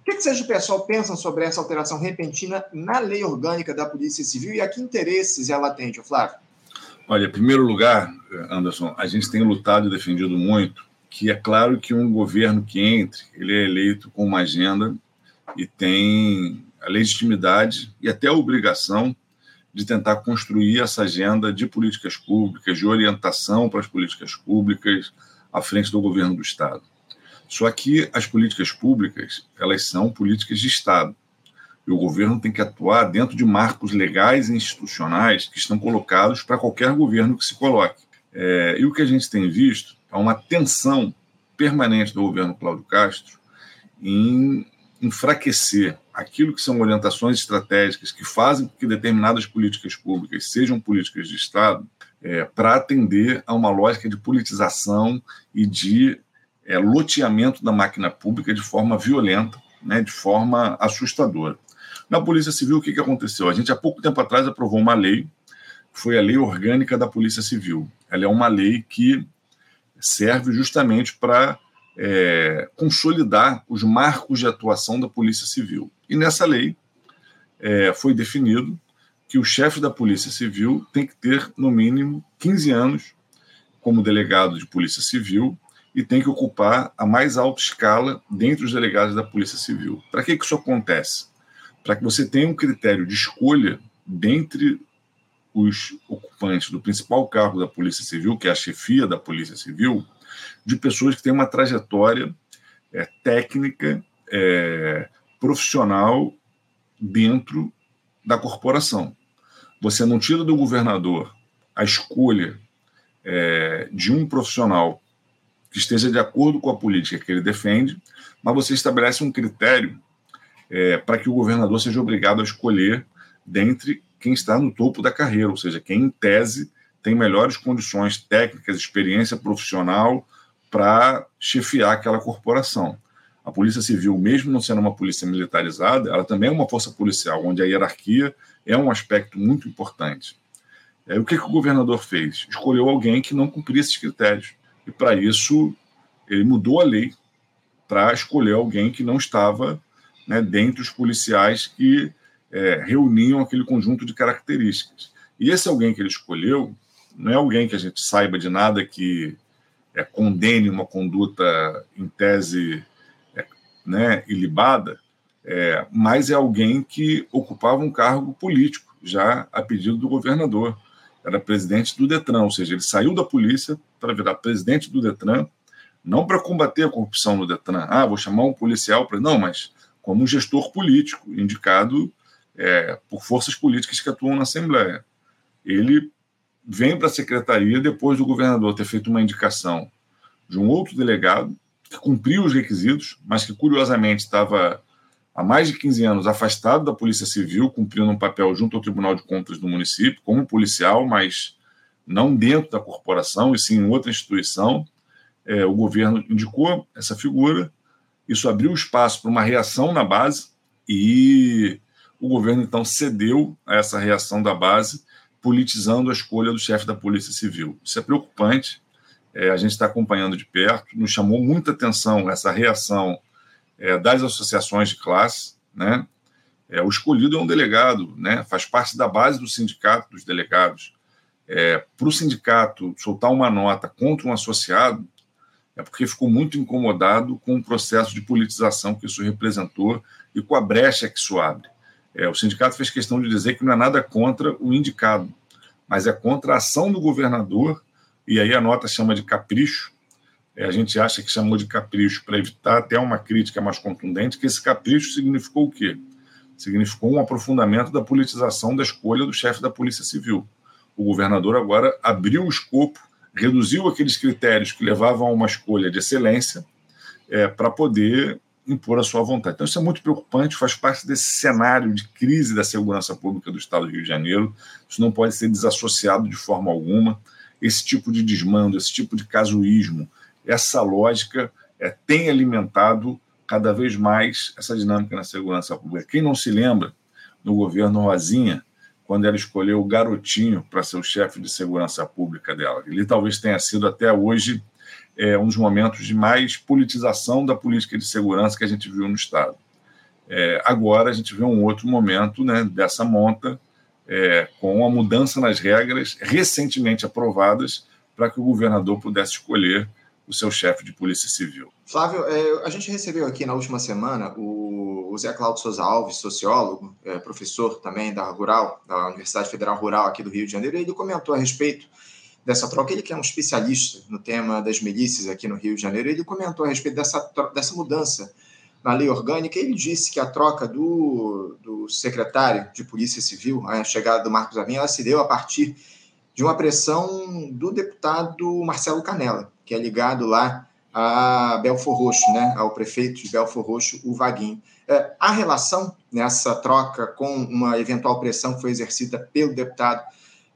B: O que, que vocês do pessoal pensam sobre essa alteração repentina na lei orgânica da Polícia Civil e a que interesses ela atende, Flávio?
C: Olha, em primeiro lugar, Anderson, a gente tem lutado e defendido muito que é claro que um governo que entre, ele é eleito com uma agenda e tem a legitimidade e até a obrigação de tentar construir essa agenda de políticas públicas, de orientação para as políticas públicas à frente do governo do Estado. Só que as políticas públicas, elas são políticas de Estado. E o governo tem que atuar dentro de marcos legais e institucionais que estão colocados para qualquer governo que se coloque. É, e o que a gente tem visto é uma tensão permanente do governo Cláudio Castro em enfraquecer aquilo que são orientações estratégicas que fazem com que determinadas políticas públicas sejam políticas de Estado, é, para atender a uma lógica de politização e de é, loteamento da máquina pública de forma violenta, né, de forma assustadora. Na Polícia Civil, o que, que aconteceu? A gente, há pouco tempo atrás, aprovou uma lei, foi a Lei Orgânica da Polícia Civil. Ela é uma lei que serve justamente para é, consolidar os marcos de atuação da Polícia Civil. E nessa lei é, foi definido que o chefe da Polícia Civil tem que ter, no mínimo, 15 anos como delegado de Polícia Civil e tem que ocupar a mais alta escala dentre os delegados da Polícia Civil. Para que, que isso acontece? para que você tenha um critério de escolha dentre os ocupantes do principal cargo da Polícia Civil, que é a chefia da Polícia Civil, de pessoas que têm uma trajetória é, técnica, é, profissional dentro da corporação. Você não tira do governador a escolha é, de um profissional que esteja de acordo com a política que ele defende, mas você estabelece um critério é, para que o governador seja obrigado a escolher dentre quem está no topo da carreira, ou seja, quem, em tese, tem melhores condições técnicas, experiência profissional para chefiar aquela corporação. A Polícia Civil, mesmo não sendo uma polícia militarizada, ela também é uma força policial, onde a hierarquia é um aspecto muito importante. É, o que, que o governador fez? Escolheu alguém que não cumpria esses critérios. E para isso, ele mudou a lei para escolher alguém que não estava né, dentre os policiais que é, reuniam aquele conjunto de características. E esse alguém que ele escolheu não é alguém que a gente saiba de nada que é, condene uma conduta em tese é, né, ilibada, é, mas é alguém que ocupava um cargo político, já a pedido do governador. Era presidente do Detran, ou seja, ele saiu da polícia para virar presidente do Detran, não para combater a corrupção no Detran. Ah, vou chamar um policial para. Não, mas como um gestor político, indicado é, por forças políticas que atuam na Assembleia. Ele vem para a secretaria depois do governador ter feito uma indicação de um outro delegado que cumpriu os requisitos, mas que curiosamente estava há mais de 15 anos afastado da Polícia Civil, cumprindo um papel junto ao Tribunal de Contas do município, como policial, mas não dentro da corporação, e sim em outra instituição. É, o governo indicou essa figura, isso abriu espaço para uma reação na base, e o governo então cedeu a essa reação da base, politizando a escolha do chefe da Polícia Civil. Isso é preocupante, é, a gente está acompanhando de perto, nos chamou muita atenção essa reação é, das associações de classe, né? É, o escolhido é um delegado, né? Faz parte da base do sindicato dos delegados. É, Para o sindicato soltar uma nota contra um associado é porque ficou muito incomodado com o processo de politização que isso representou e com a brecha que isso abre. É, o sindicato fez questão de dizer que não é nada contra o indicado, mas é contra a ação do governador, e aí a nota chama de capricho, é, a gente acha que chamou de capricho para evitar até uma crítica mais contundente, que esse capricho significou o quê? Significou um aprofundamento da politização da escolha do chefe da Polícia Civil. O governador agora abriu o escopo, reduziu aqueles critérios que levavam a uma escolha de excelência é, para poder impor a sua vontade. Então, isso é muito preocupante, faz parte desse cenário de crise da segurança pública do Estado do Rio de Janeiro. Isso não pode ser desassociado de forma alguma. Esse tipo de desmando, esse tipo de casuísmo, essa lógica é, tem alimentado cada vez mais essa dinâmica na segurança pública. Quem não se lembra no governo Rosinha, quando ela escolheu o garotinho para ser o chefe de segurança pública dela? Ele talvez tenha sido até hoje é, um dos momentos de mais politização da política de segurança que a gente viu no Estado. É, agora a gente vê um outro momento né, dessa monta, é, com a mudança nas regras recentemente aprovadas para que o governador pudesse escolher o seu chefe de polícia civil.
B: Flávio, é, a gente recebeu aqui na última semana o, Zé Cláudio Souza Alves, sociólogo, é, professor também da Rural, da Universidade Federal Rural aqui do Rio de Janeiro, e ele comentou a respeito dessa troca. Ele que é um especialista no tema das milícias aqui no Rio de Janeiro, ele comentou a respeito dessa, dessa mudança na lei orgânica. Ele disse que a troca do, do secretário de Polícia Civil, a chegada do Marcos Amin, ela se deu a partir de uma pressão do deputado Marcelo Canela, que é ligado lá a Belfor Roxo, né, ao prefeito de Belfor Roxo, o Vaguinho. É, a relação nessa troca com uma eventual pressão que foi exercida pelo deputado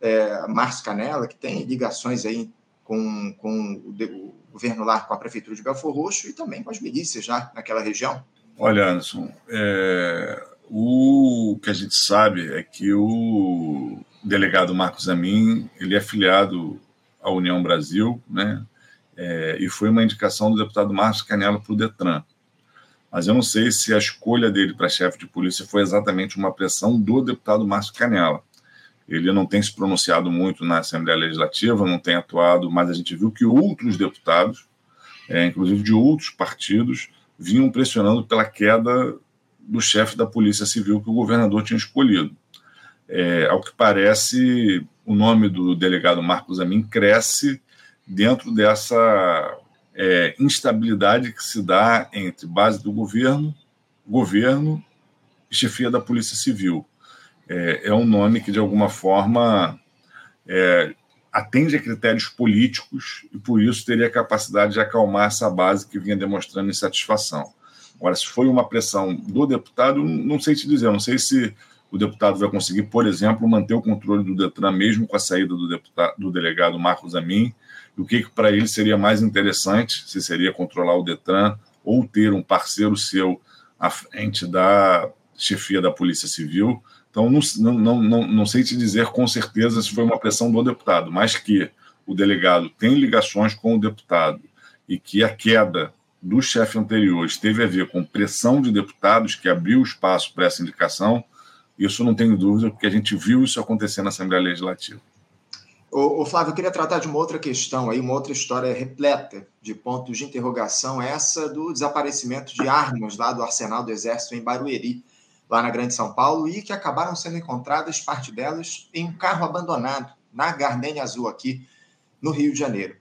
B: é, Márcio Canela, que tem ligações aí com, com o, o, governo lá, com a prefeitura de Belfor Roxo e também com as milícias já naquela região?
C: Olha, Anderson, é, o que a gente sabe é que o delegado Marcos Amin, ele é afiliado à União Brasil, né? É, e foi uma indicação do deputado Márcio Canela para o Detran. Mas eu não sei se a escolha dele para chefe de polícia foi exatamente uma pressão do deputado Márcio Canela. Ele não tem se pronunciado muito na Assembleia Legislativa, não tem atuado, mas a gente viu que outros deputados, é, inclusive de outros partidos, vinham pressionando pela queda do chefe da Polícia Civil que o governador tinha escolhido. É, ao que parece, o nome do delegado Marcos Amin cresce dentro dessa é, instabilidade que se dá entre base do governo, governo e chefia da Polícia Civil é, é um nome que, de alguma forma, é, atende a critérios políticos e, por isso, teria capacidade de acalmar essa base que vinha demonstrando insatisfação. Agora, se foi uma pressão do deputado, não sei te dizer, não sei se o deputado vai conseguir, por exemplo, manter o controle do Detran mesmo com a saída do, deputado, do delegado Marcos Amin, o que, que para ele seria mais interessante, se seria controlar o Detran ou ter um parceiro seu à frente da chefia da Polícia Civil Então, não, não, não, não sei te dizer com certeza se foi uma pressão do deputado, mas que o delegado tem ligações com o deputado e que a queda do chefe anterior teve a ver com pressão de deputados que abriu espaço para essa indicação, isso não tenho dúvida, porque a gente viu isso acontecer na Assembleia Legislativa.
B: Ô, Flávio, eu queria tratar de uma outra questão aí, uma outra história repleta de pontos de interrogação, essa do desaparecimento de armas lá do arsenal do Exército em Barueri, lá na Grande São Paulo, e que acabaram sendo encontradas, parte delas, em um carro abandonado, na Gardenia Azul, aqui no Rio de Janeiro.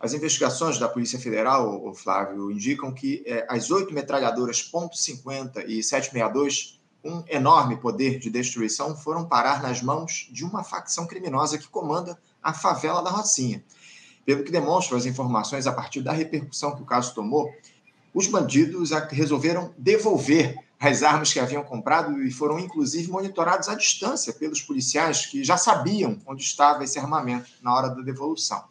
B: As investigações da Polícia Federal, o Flávio, indicam que é, as oito metralhadoras .50 e 762, um enorme poder de destruição, foram parar nas mãos de uma facção criminosa que comanda a favela da Rocinha. Pelo que demonstram as informações a partir da repercussão que o caso tomou, os bandidos resolveram devolver as armas que haviam comprado e foram inclusive monitorados à distância pelos policiais que já sabiam onde estava esse armamento na hora da devolução.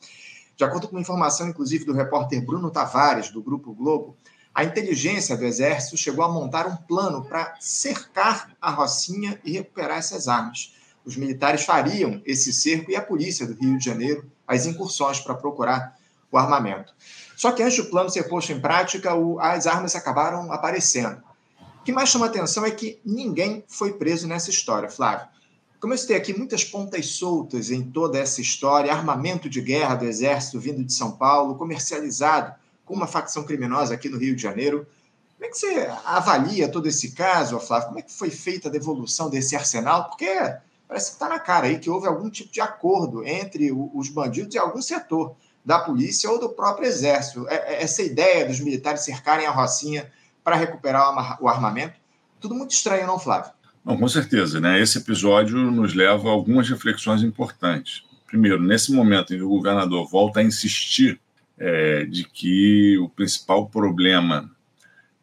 B: De acordo com informação, inclusive, do repórter Bruno Tavares, do Grupo Globo, a inteligência do Exército chegou a montar um plano para cercar a Rocinha e recuperar essas armas. Os militares fariam esse cerco e a polícia do Rio de Janeiro as incursões para procurar o armamento. Só que antes do plano ser posto em prática, as armas acabaram aparecendo. Que mais chama atenção é que ninguém foi preso nessa história, Flávio. Como eu citei aqui, muitas pontas soltas em toda essa história, armamento de guerra do Exército vindo de São Paulo, comercializado com uma facção criminosa aqui no Rio de Janeiro. Como é que você avalia todo esse caso, Flávio? Como é que foi feita a devolução desse arsenal? Porque parece que está na cara aí que houve algum tipo de acordo entre os bandidos e algum setor da polícia ou do próprio Exército. É, é, essa ideia dos militares cercarem a Rocinha para recuperar o armamento, tudo muito estranho, não, Flávio?
C: Não, com certeza. Né? Esse episódio nos leva a algumas reflexões importantes. Primeiro, nesse momento em que o governador volta a insistir é, de que o principal problema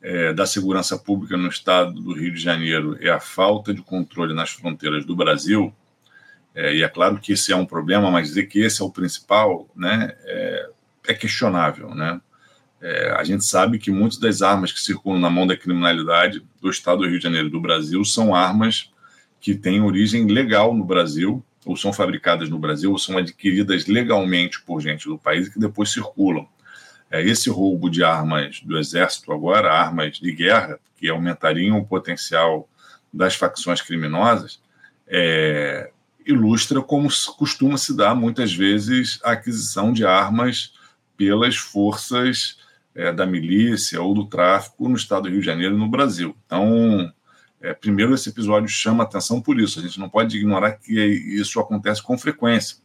C: é, da segurança pública no estado do Rio de Janeiro é a falta de controle nas fronteiras do Brasil, é, e é claro que esse é um problema, mas dizer que esse é o principal né, é, é questionável. Né? É, a gente sabe que muitas das armas que circulam na mão da criminalidade do estado do Rio de Janeiro do Brasil são armas que têm origem legal no Brasil, ou são fabricadas no Brasil, ou são adquiridas legalmente por gente do país e que depois circulam. É, esse roubo de armas do Exército agora, armas de guerra, que aumentariam o potencial das facções criminosas, é, ilustra como costuma se dar muitas vezes a aquisição de armas pelas forças é, da milícia ou do tráfico no estado do Rio de Janeiro e no Brasil. Então, é, primeiro, esse episódio chama atenção por isso. A gente não pode ignorar que isso acontece com frequência.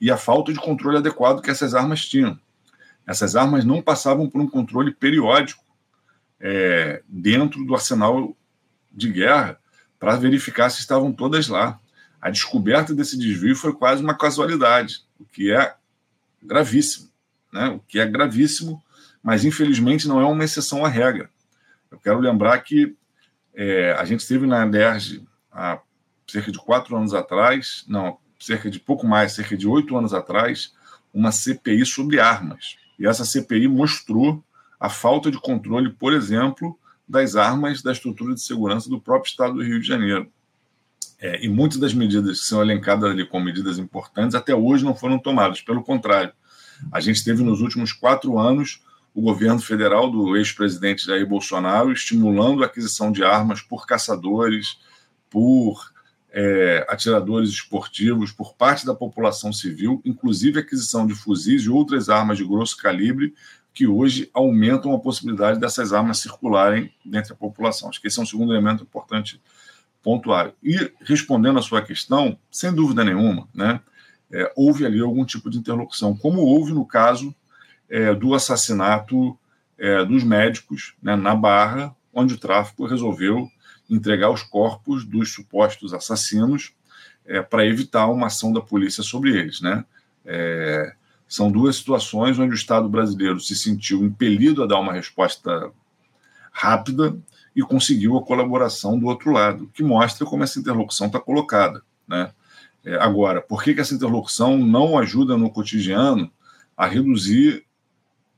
C: E a falta de controle adequado que essas armas tinham. Essas armas não passavam por um controle periódico é, dentro do arsenal de guerra para verificar se estavam todas lá. A descoberta desse desvio foi quase uma casualidade, o que é gravíssimo. Né? O que é gravíssimo mas infelizmente não é uma exceção à regra. Eu quero lembrar que é, a gente esteve na ANDERJ há cerca de quatro anos atrás, não, cerca de pouco mais, cerca de oito anos atrás, uma CPI sobre armas. E essa CPI mostrou a falta de controle, por exemplo, das armas da estrutura de segurança do próprio Estado do Rio de Janeiro. É, e muitas das medidas que são elencadas ali como medidas importantes até hoje não foram tomadas. Pelo contrário, a gente teve nos últimos quatro anos o governo federal do ex-presidente Jair Bolsonaro estimulando a aquisição de armas por caçadores, por é, atiradores esportivos, por parte da população civil, inclusive a aquisição de fuzis e outras armas de grosso calibre, que hoje aumentam a possibilidade dessas armas circularem dentro da população. Acho que esse é um segundo elemento importante pontuar. E respondendo à sua questão, sem dúvida nenhuma, né, é, houve ali algum tipo de interlocução, como houve no caso é, do assassinato é, dos médicos né, na Barra, onde o tráfico resolveu entregar os corpos dos supostos assassinos é, para evitar uma ação da polícia sobre eles. Né? É, são duas situações onde o Estado brasileiro se sentiu impelido a dar uma resposta rápida e conseguiu a colaboração do outro lado, que mostra como essa interlocução está colocada. Né? É, agora, por que, que essa interlocução não ajuda no cotidiano a reduzir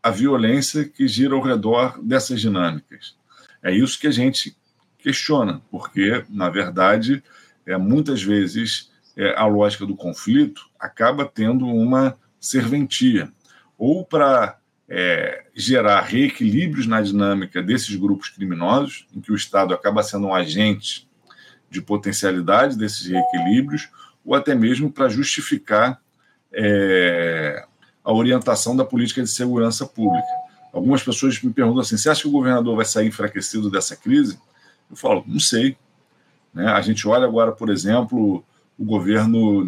C: a violência que gira ao redor dessas dinâmicas. É isso que a gente questiona, porque, na verdade, é, muitas vezes é, a lógica do conflito acaba tendo uma serventia, ou para é, gerar reequilíbrios na dinâmica desses grupos criminosos, em que o Estado acaba sendo um agente de potencialidade desses reequilíbrios, ou até mesmo para justificar é, a orientação da política de segurança pública. Algumas pessoas me perguntam assim: você acha que o governador vai sair enfraquecido dessa crise? Eu falo, não sei. Né? A gente olha agora, por exemplo, o governo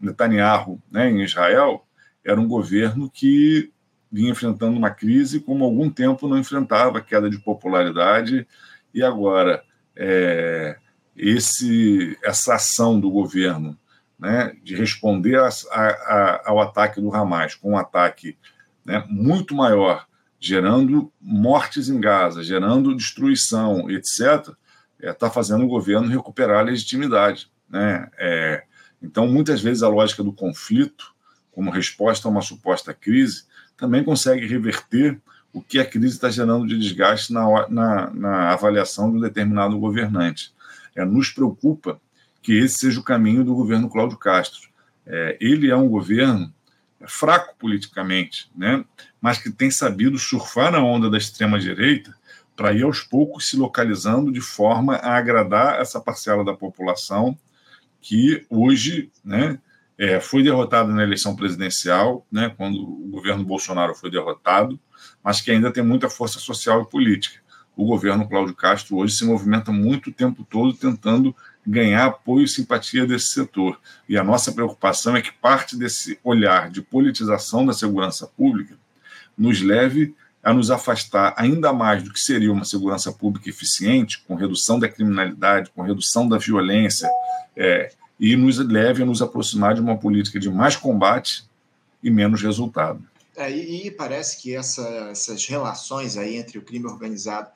C: Netanyahu né, em Israel, era um governo que vinha enfrentando uma crise como algum tempo não enfrentava queda de popularidade e agora é, esse essa ação do governo né, de responder a, a, ao ataque do Hamas com um ataque né, muito maior, gerando mortes em Gaza, gerando destruição, etc., está é, tá fazendo o governo recuperar a legitimidade. Né? É, então, muitas vezes, a lógica do conflito, como resposta a uma suposta crise, também consegue reverter o que a crise está gerando de desgaste na, na, na avaliação de um determinado governante. É, nos preocupa que esse seja o caminho do governo Cláudio Castro. É, ele é um governo fraco politicamente, né? mas que tem sabido surfar na onda da extrema-direita para ir aos poucos se localizando de forma a agradar essa parcela da população que hoje né, é, foi derrotada na eleição presidencial, né, quando o governo Bolsonaro foi derrotado, mas que ainda tem muita força social e política. O governo Cláudio Castro hoje se movimenta muito o tempo todo tentando ganhar apoio e simpatia desse setor. E a nossa preocupação é que parte desse olhar de politização da segurança pública nos leve a nos afastar ainda mais do que seria uma segurança pública eficiente, com redução da criminalidade, com redução da violência, é, e nos leve a nos aproximar de uma política de mais combate e menos resultado.
B: É, e, parece que essa, essas relações aí entre o crime organizado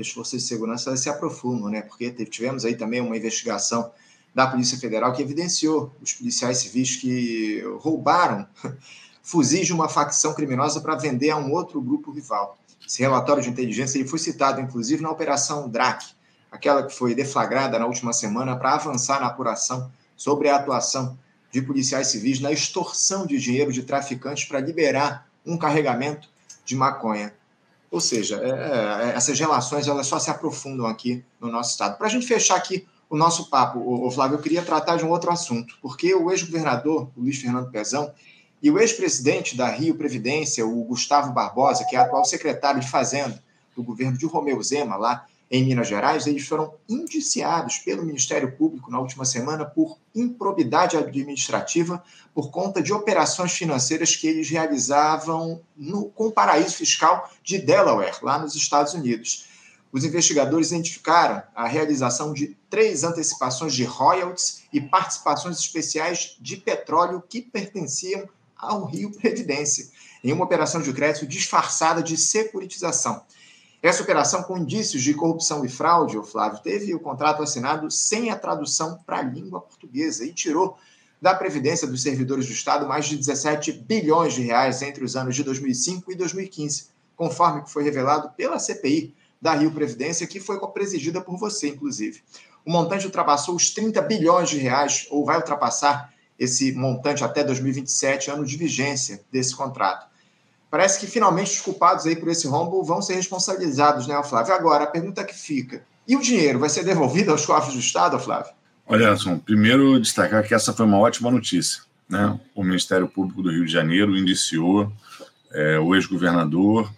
B: as forças de segurança se aprofundam, né? Porque tivemos aí também uma investigação da Polícia Federal que evidenciou os policiais civis que roubaram [LAUGHS] fuzis de uma facção criminosa para vender a um outro grupo rival. Esse relatório de inteligência ele foi citado, inclusive, na Operação DRAC, aquela que foi deflagrada na última semana para avançar na apuração sobre a atuação de policiais civis na extorsão de dinheiro de traficantes para liberar um carregamento de maconha. Ou seja, é, é, essas relações elas só se aprofundam aqui no nosso estado. Para a gente fechar aqui o nosso papo, o, Flávio, eu queria tratar de um outro assunto, porque o ex-governador, Luiz Fernando Pezão, e o ex-presidente da Rio Previdência, o Gustavo Barbosa, que é atual secretário de Fazenda do governo de Romeu Zema, lá em Minas Gerais, eles foram indiciados pelo Ministério Público na última semana por improbidade administrativa por conta de operações financeiras que eles realizavam no, com o paraíso fiscal de Delaware, lá nos Estados Unidos. Os investigadores identificaram a realização de três antecipações de royalties e participações especiais de petróleo que pertenciam ao Rio Previdência, em uma operação de crédito disfarçada de securitização. Essa operação, com indícios de corrupção e fraude, o Flávio, teve o contrato assinado sem a tradução para a língua portuguesa e tirou da Previdência dos Servidores do Estado mais de 17 bilhões de reais entre os anos de 2005 e 2015, conforme foi revelado pela CPI da Rio Previdência, que foi presidida por você, inclusive. O montante ultrapassou os 30 bilhões de reais, ou vai ultrapassar esse montante até 2027, ano de vigência desse contrato. Parece que finalmente os culpados aí por esse rombo vão ser responsabilizados, né, Flávio? Agora, a pergunta que fica: e o dinheiro vai ser devolvido aos cofres do Estado, Flávio?
C: Olha, Anderson, primeiro destacar que essa foi uma ótima notícia. Né? O Ministério Público do Rio de Janeiro indiciou é, o ex-governador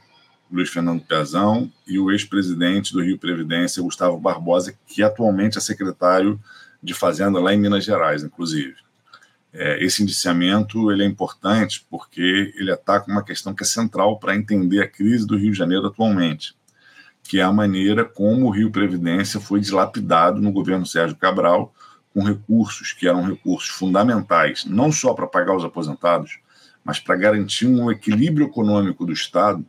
C: Luiz Fernando Pezão e o ex-presidente do Rio Previdência, Gustavo Barbosa, que atualmente é secretário de Fazenda lá em Minas Gerais, inclusive. É, esse indiciamento ele é importante porque ele ataca uma questão que é central para entender a crise do Rio de Janeiro atualmente, que é a maneira como o Rio Previdência foi dilapidado no governo Sérgio Cabral com recursos que eram recursos fundamentais, não só para pagar os aposentados, mas para garantir um equilíbrio econômico do Estado,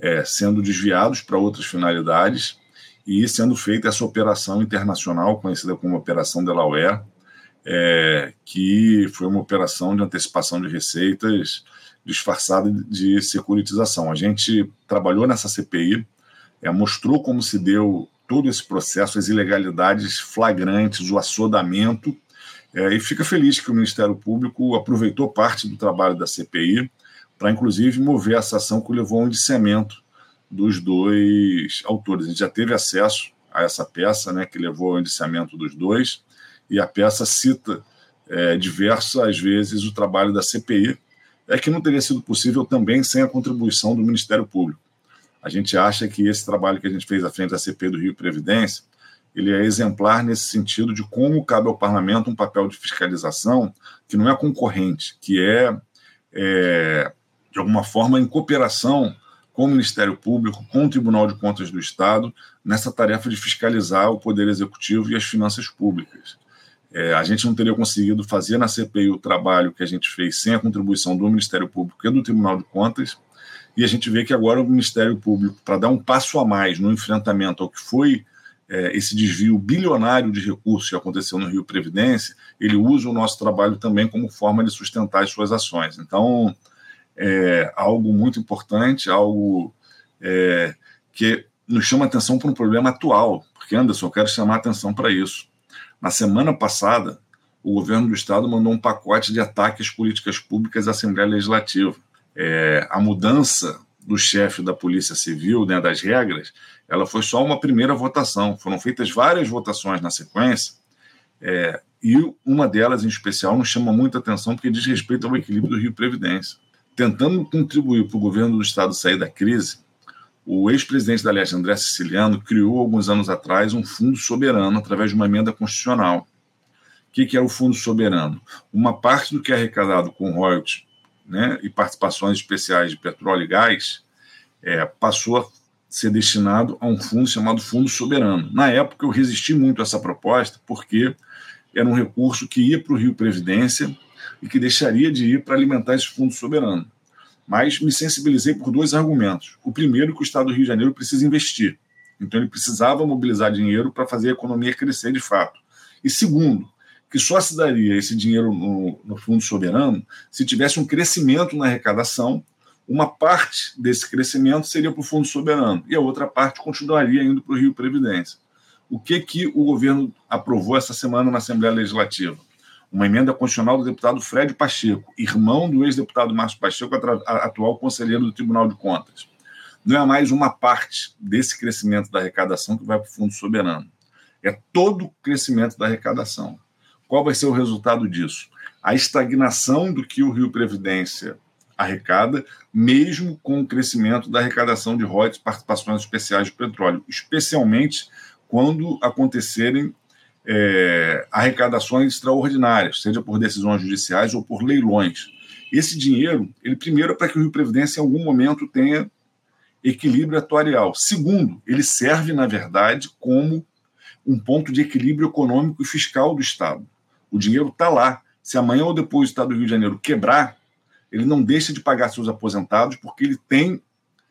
C: é, sendo desviados para outras finalidades e sendo feita essa operação internacional conhecida como Operação Delaware, é, que foi uma operação de antecipação de receitas disfarçada de securitização. A gente trabalhou nessa CPI, é, mostrou como se deu todo esse processo, as ilegalidades flagrantes, o assodamento, é, e fica feliz que o Ministério Público aproveitou parte do trabalho da CPI para, inclusive, mover essa ação que levou ao indiciamento dos dois autores. A gente já teve acesso a essa peça, né, que levou ao indiciamento dos dois, e a peça cita é, diversas vezes o trabalho da CPI, é que não teria sido possível também sem a contribuição do Ministério Público. A gente acha que esse trabalho que a gente fez à frente da CPI do Rio Previdência, ele é exemplar nesse sentido de como cabe ao parlamento um papel de fiscalização que não é concorrente, que é, é de alguma forma, em cooperação com o Ministério Público, com o Tribunal de Contas do Estado, nessa tarefa de fiscalizar o Poder Executivo e as finanças públicas. É, a gente não teria conseguido fazer na CPI o trabalho que a gente fez sem a contribuição do Ministério Público e do Tribunal de Contas, e a gente vê que agora o Ministério Público, para dar um passo a mais no enfrentamento ao que foi é, esse desvio bilionário de recursos que aconteceu no Rio Previdência, ele usa o nosso trabalho também como forma de sustentar as suas ações. Então, é algo muito importante, algo é, que nos chama atenção para um problema atual, porque, Anderson, eu quero chamar atenção para isso. Na semana passada, o governo do Estado mandou um pacote de ataques políticas públicas à Assembleia Legislativa. É, a mudança do chefe da Polícia Civil, né, das regras, ela foi só uma primeira votação. Foram feitas várias votações na sequência, é, e uma delas, em especial, nos chama muita atenção porque diz respeito ao equilíbrio do Rio Previdência. Tentando contribuir para o governo do Estado sair da crise, o ex-presidente da Leste, André Siciliano, criou alguns anos atrás um fundo soberano através de uma emenda constitucional. O que, que é o fundo soberano? Uma parte do que é arrecadado com royalties né, e participações especiais de petróleo e gás é, passou a ser destinado a um fundo chamado Fundo Soberano. Na época, eu resisti muito a essa proposta, porque era um recurso que ia para o Rio Previdência e que deixaria de ir para alimentar esse fundo soberano mas me sensibilizei por dois argumentos. O primeiro, que o Estado do Rio de Janeiro precisa investir. Então, ele precisava mobilizar dinheiro para fazer a economia crescer de fato. E segundo, que só se daria esse dinheiro no, no Fundo Soberano se tivesse um crescimento na arrecadação, uma parte desse crescimento seria para o Fundo Soberano e a outra parte continuaria indo para o Rio Previdência. O que, que o governo aprovou essa semana na Assembleia Legislativa? Uma emenda constitucional do deputado Fred Pacheco, irmão do ex-deputado Márcio Pacheco, atual conselheiro do Tribunal de Contas. Não é mais uma parte desse crescimento da arrecadação que vai para o Fundo Soberano. É todo o crescimento da arrecadação. Qual vai ser o resultado disso? A estagnação do que o Rio Previdência arrecada, mesmo com o crescimento da arrecadação de royalties participações especiais de petróleo, especialmente quando acontecerem é, arrecadações extraordinárias, seja por decisões judiciais ou por leilões. Esse dinheiro, ele primeiro é para que o Rio Previdência em algum momento tenha equilíbrio atuarial. Segundo, ele serve, na verdade, como um ponto de equilíbrio econômico e fiscal do Estado. O dinheiro está lá. Se amanhã ou depois o Estado do Rio de Janeiro quebrar, ele não deixa de pagar seus aposentados porque ele tem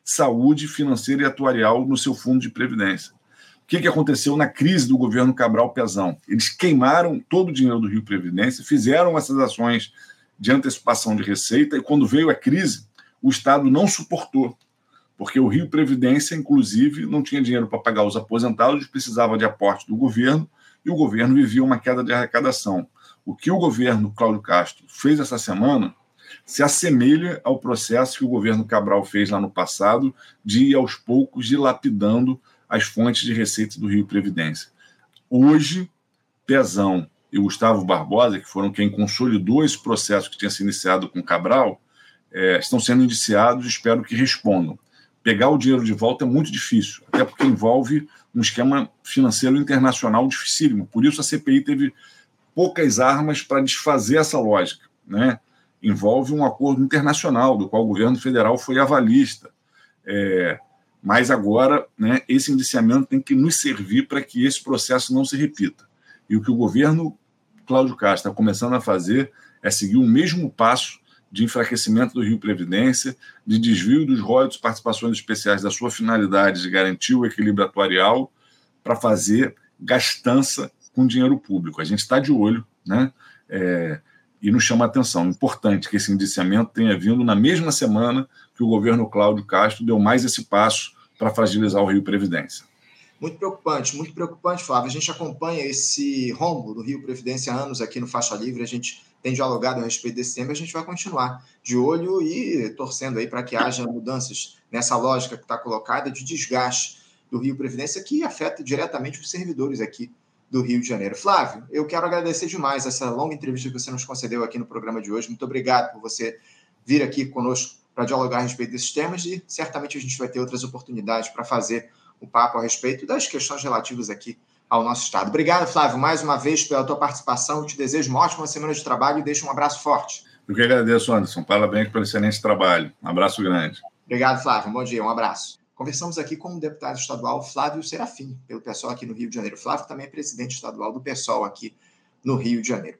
C: saúde financeira e atuarial no seu fundo de previdência que, que aconteceu na crise do governo Cabral Pezão? Eles queimaram todo o dinheiro do Rio Previdência, fizeram essas ações de antecipação de receita, e quando veio a crise, o Estado não suportou, porque o Rio Previdência, inclusive, não tinha dinheiro para pagar os aposentados, precisava de aporte do governo, e o governo vivia uma queda de arrecadação. O que o governo Cláudio Castro fez essa semana se assemelha ao processo que o governo Cabral fez lá no passado, de ir aos poucos dilapidando as fontes de receita do Rio Previdência. Hoje, Pezão e Gustavo Barbosa, que foram quem consolidou esse processo que tinha se iniciado com Cabral, é, estão sendo indiciados espero que respondam. Pegar o dinheiro de volta é muito difícil, até porque envolve um esquema financeiro internacional dificílimo. Por isso a CPI teve poucas armas para desfazer essa lógica. Né? Envolve um acordo internacional, do qual o governo federal foi avalista. É, mas agora, né, esse indiciamento tem que nos servir para que esse processo não se repita. E o que o governo Cláudio Castro está começando a fazer é seguir o mesmo passo de enfraquecimento do Rio Previdência, de desvio dos royalties participações especiais da sua finalidade de garantir o equilíbrio atuarial para fazer gastança com dinheiro público. A gente está de olho, né? É, e nos chama a atenção. Importante que esse indiciamento tenha vindo na mesma semana que o governo Cláudio Castro deu mais esse passo para fragilizar o Rio Previdência.
B: Muito preocupante, muito preocupante, Flávio. A gente acompanha esse rombo do Rio Previdência há anos aqui no Faixa Livre, a gente tem dialogado a respeito desse tema, a gente vai continuar de olho e torcendo aí para que haja mudanças nessa lógica que está colocada de desgaste do Rio Previdência, que afeta diretamente os servidores aqui do Rio de Janeiro. Flávio, eu quero agradecer demais essa longa entrevista que você nos concedeu aqui no programa de hoje. Muito obrigado por você vir aqui conosco para dialogar a respeito desses temas e certamente a gente vai ter outras oportunidades para fazer o papo a respeito das questões relativas aqui ao nosso Estado. Obrigado, Flávio, mais uma vez pela tua participação. Eu te desejo uma ótima semana de trabalho e deixo um abraço forte.
C: Eu que agradeço, Anderson. Parabéns pelo excelente trabalho. Um abraço grande.
B: Obrigado, Flávio. Bom dia, um abraço. Conversamos aqui com o deputado estadual Flávio Serafim, pelo PSOL aqui no Rio de Janeiro. Flávio também é presidente estadual do PSOL aqui no Rio de Janeiro.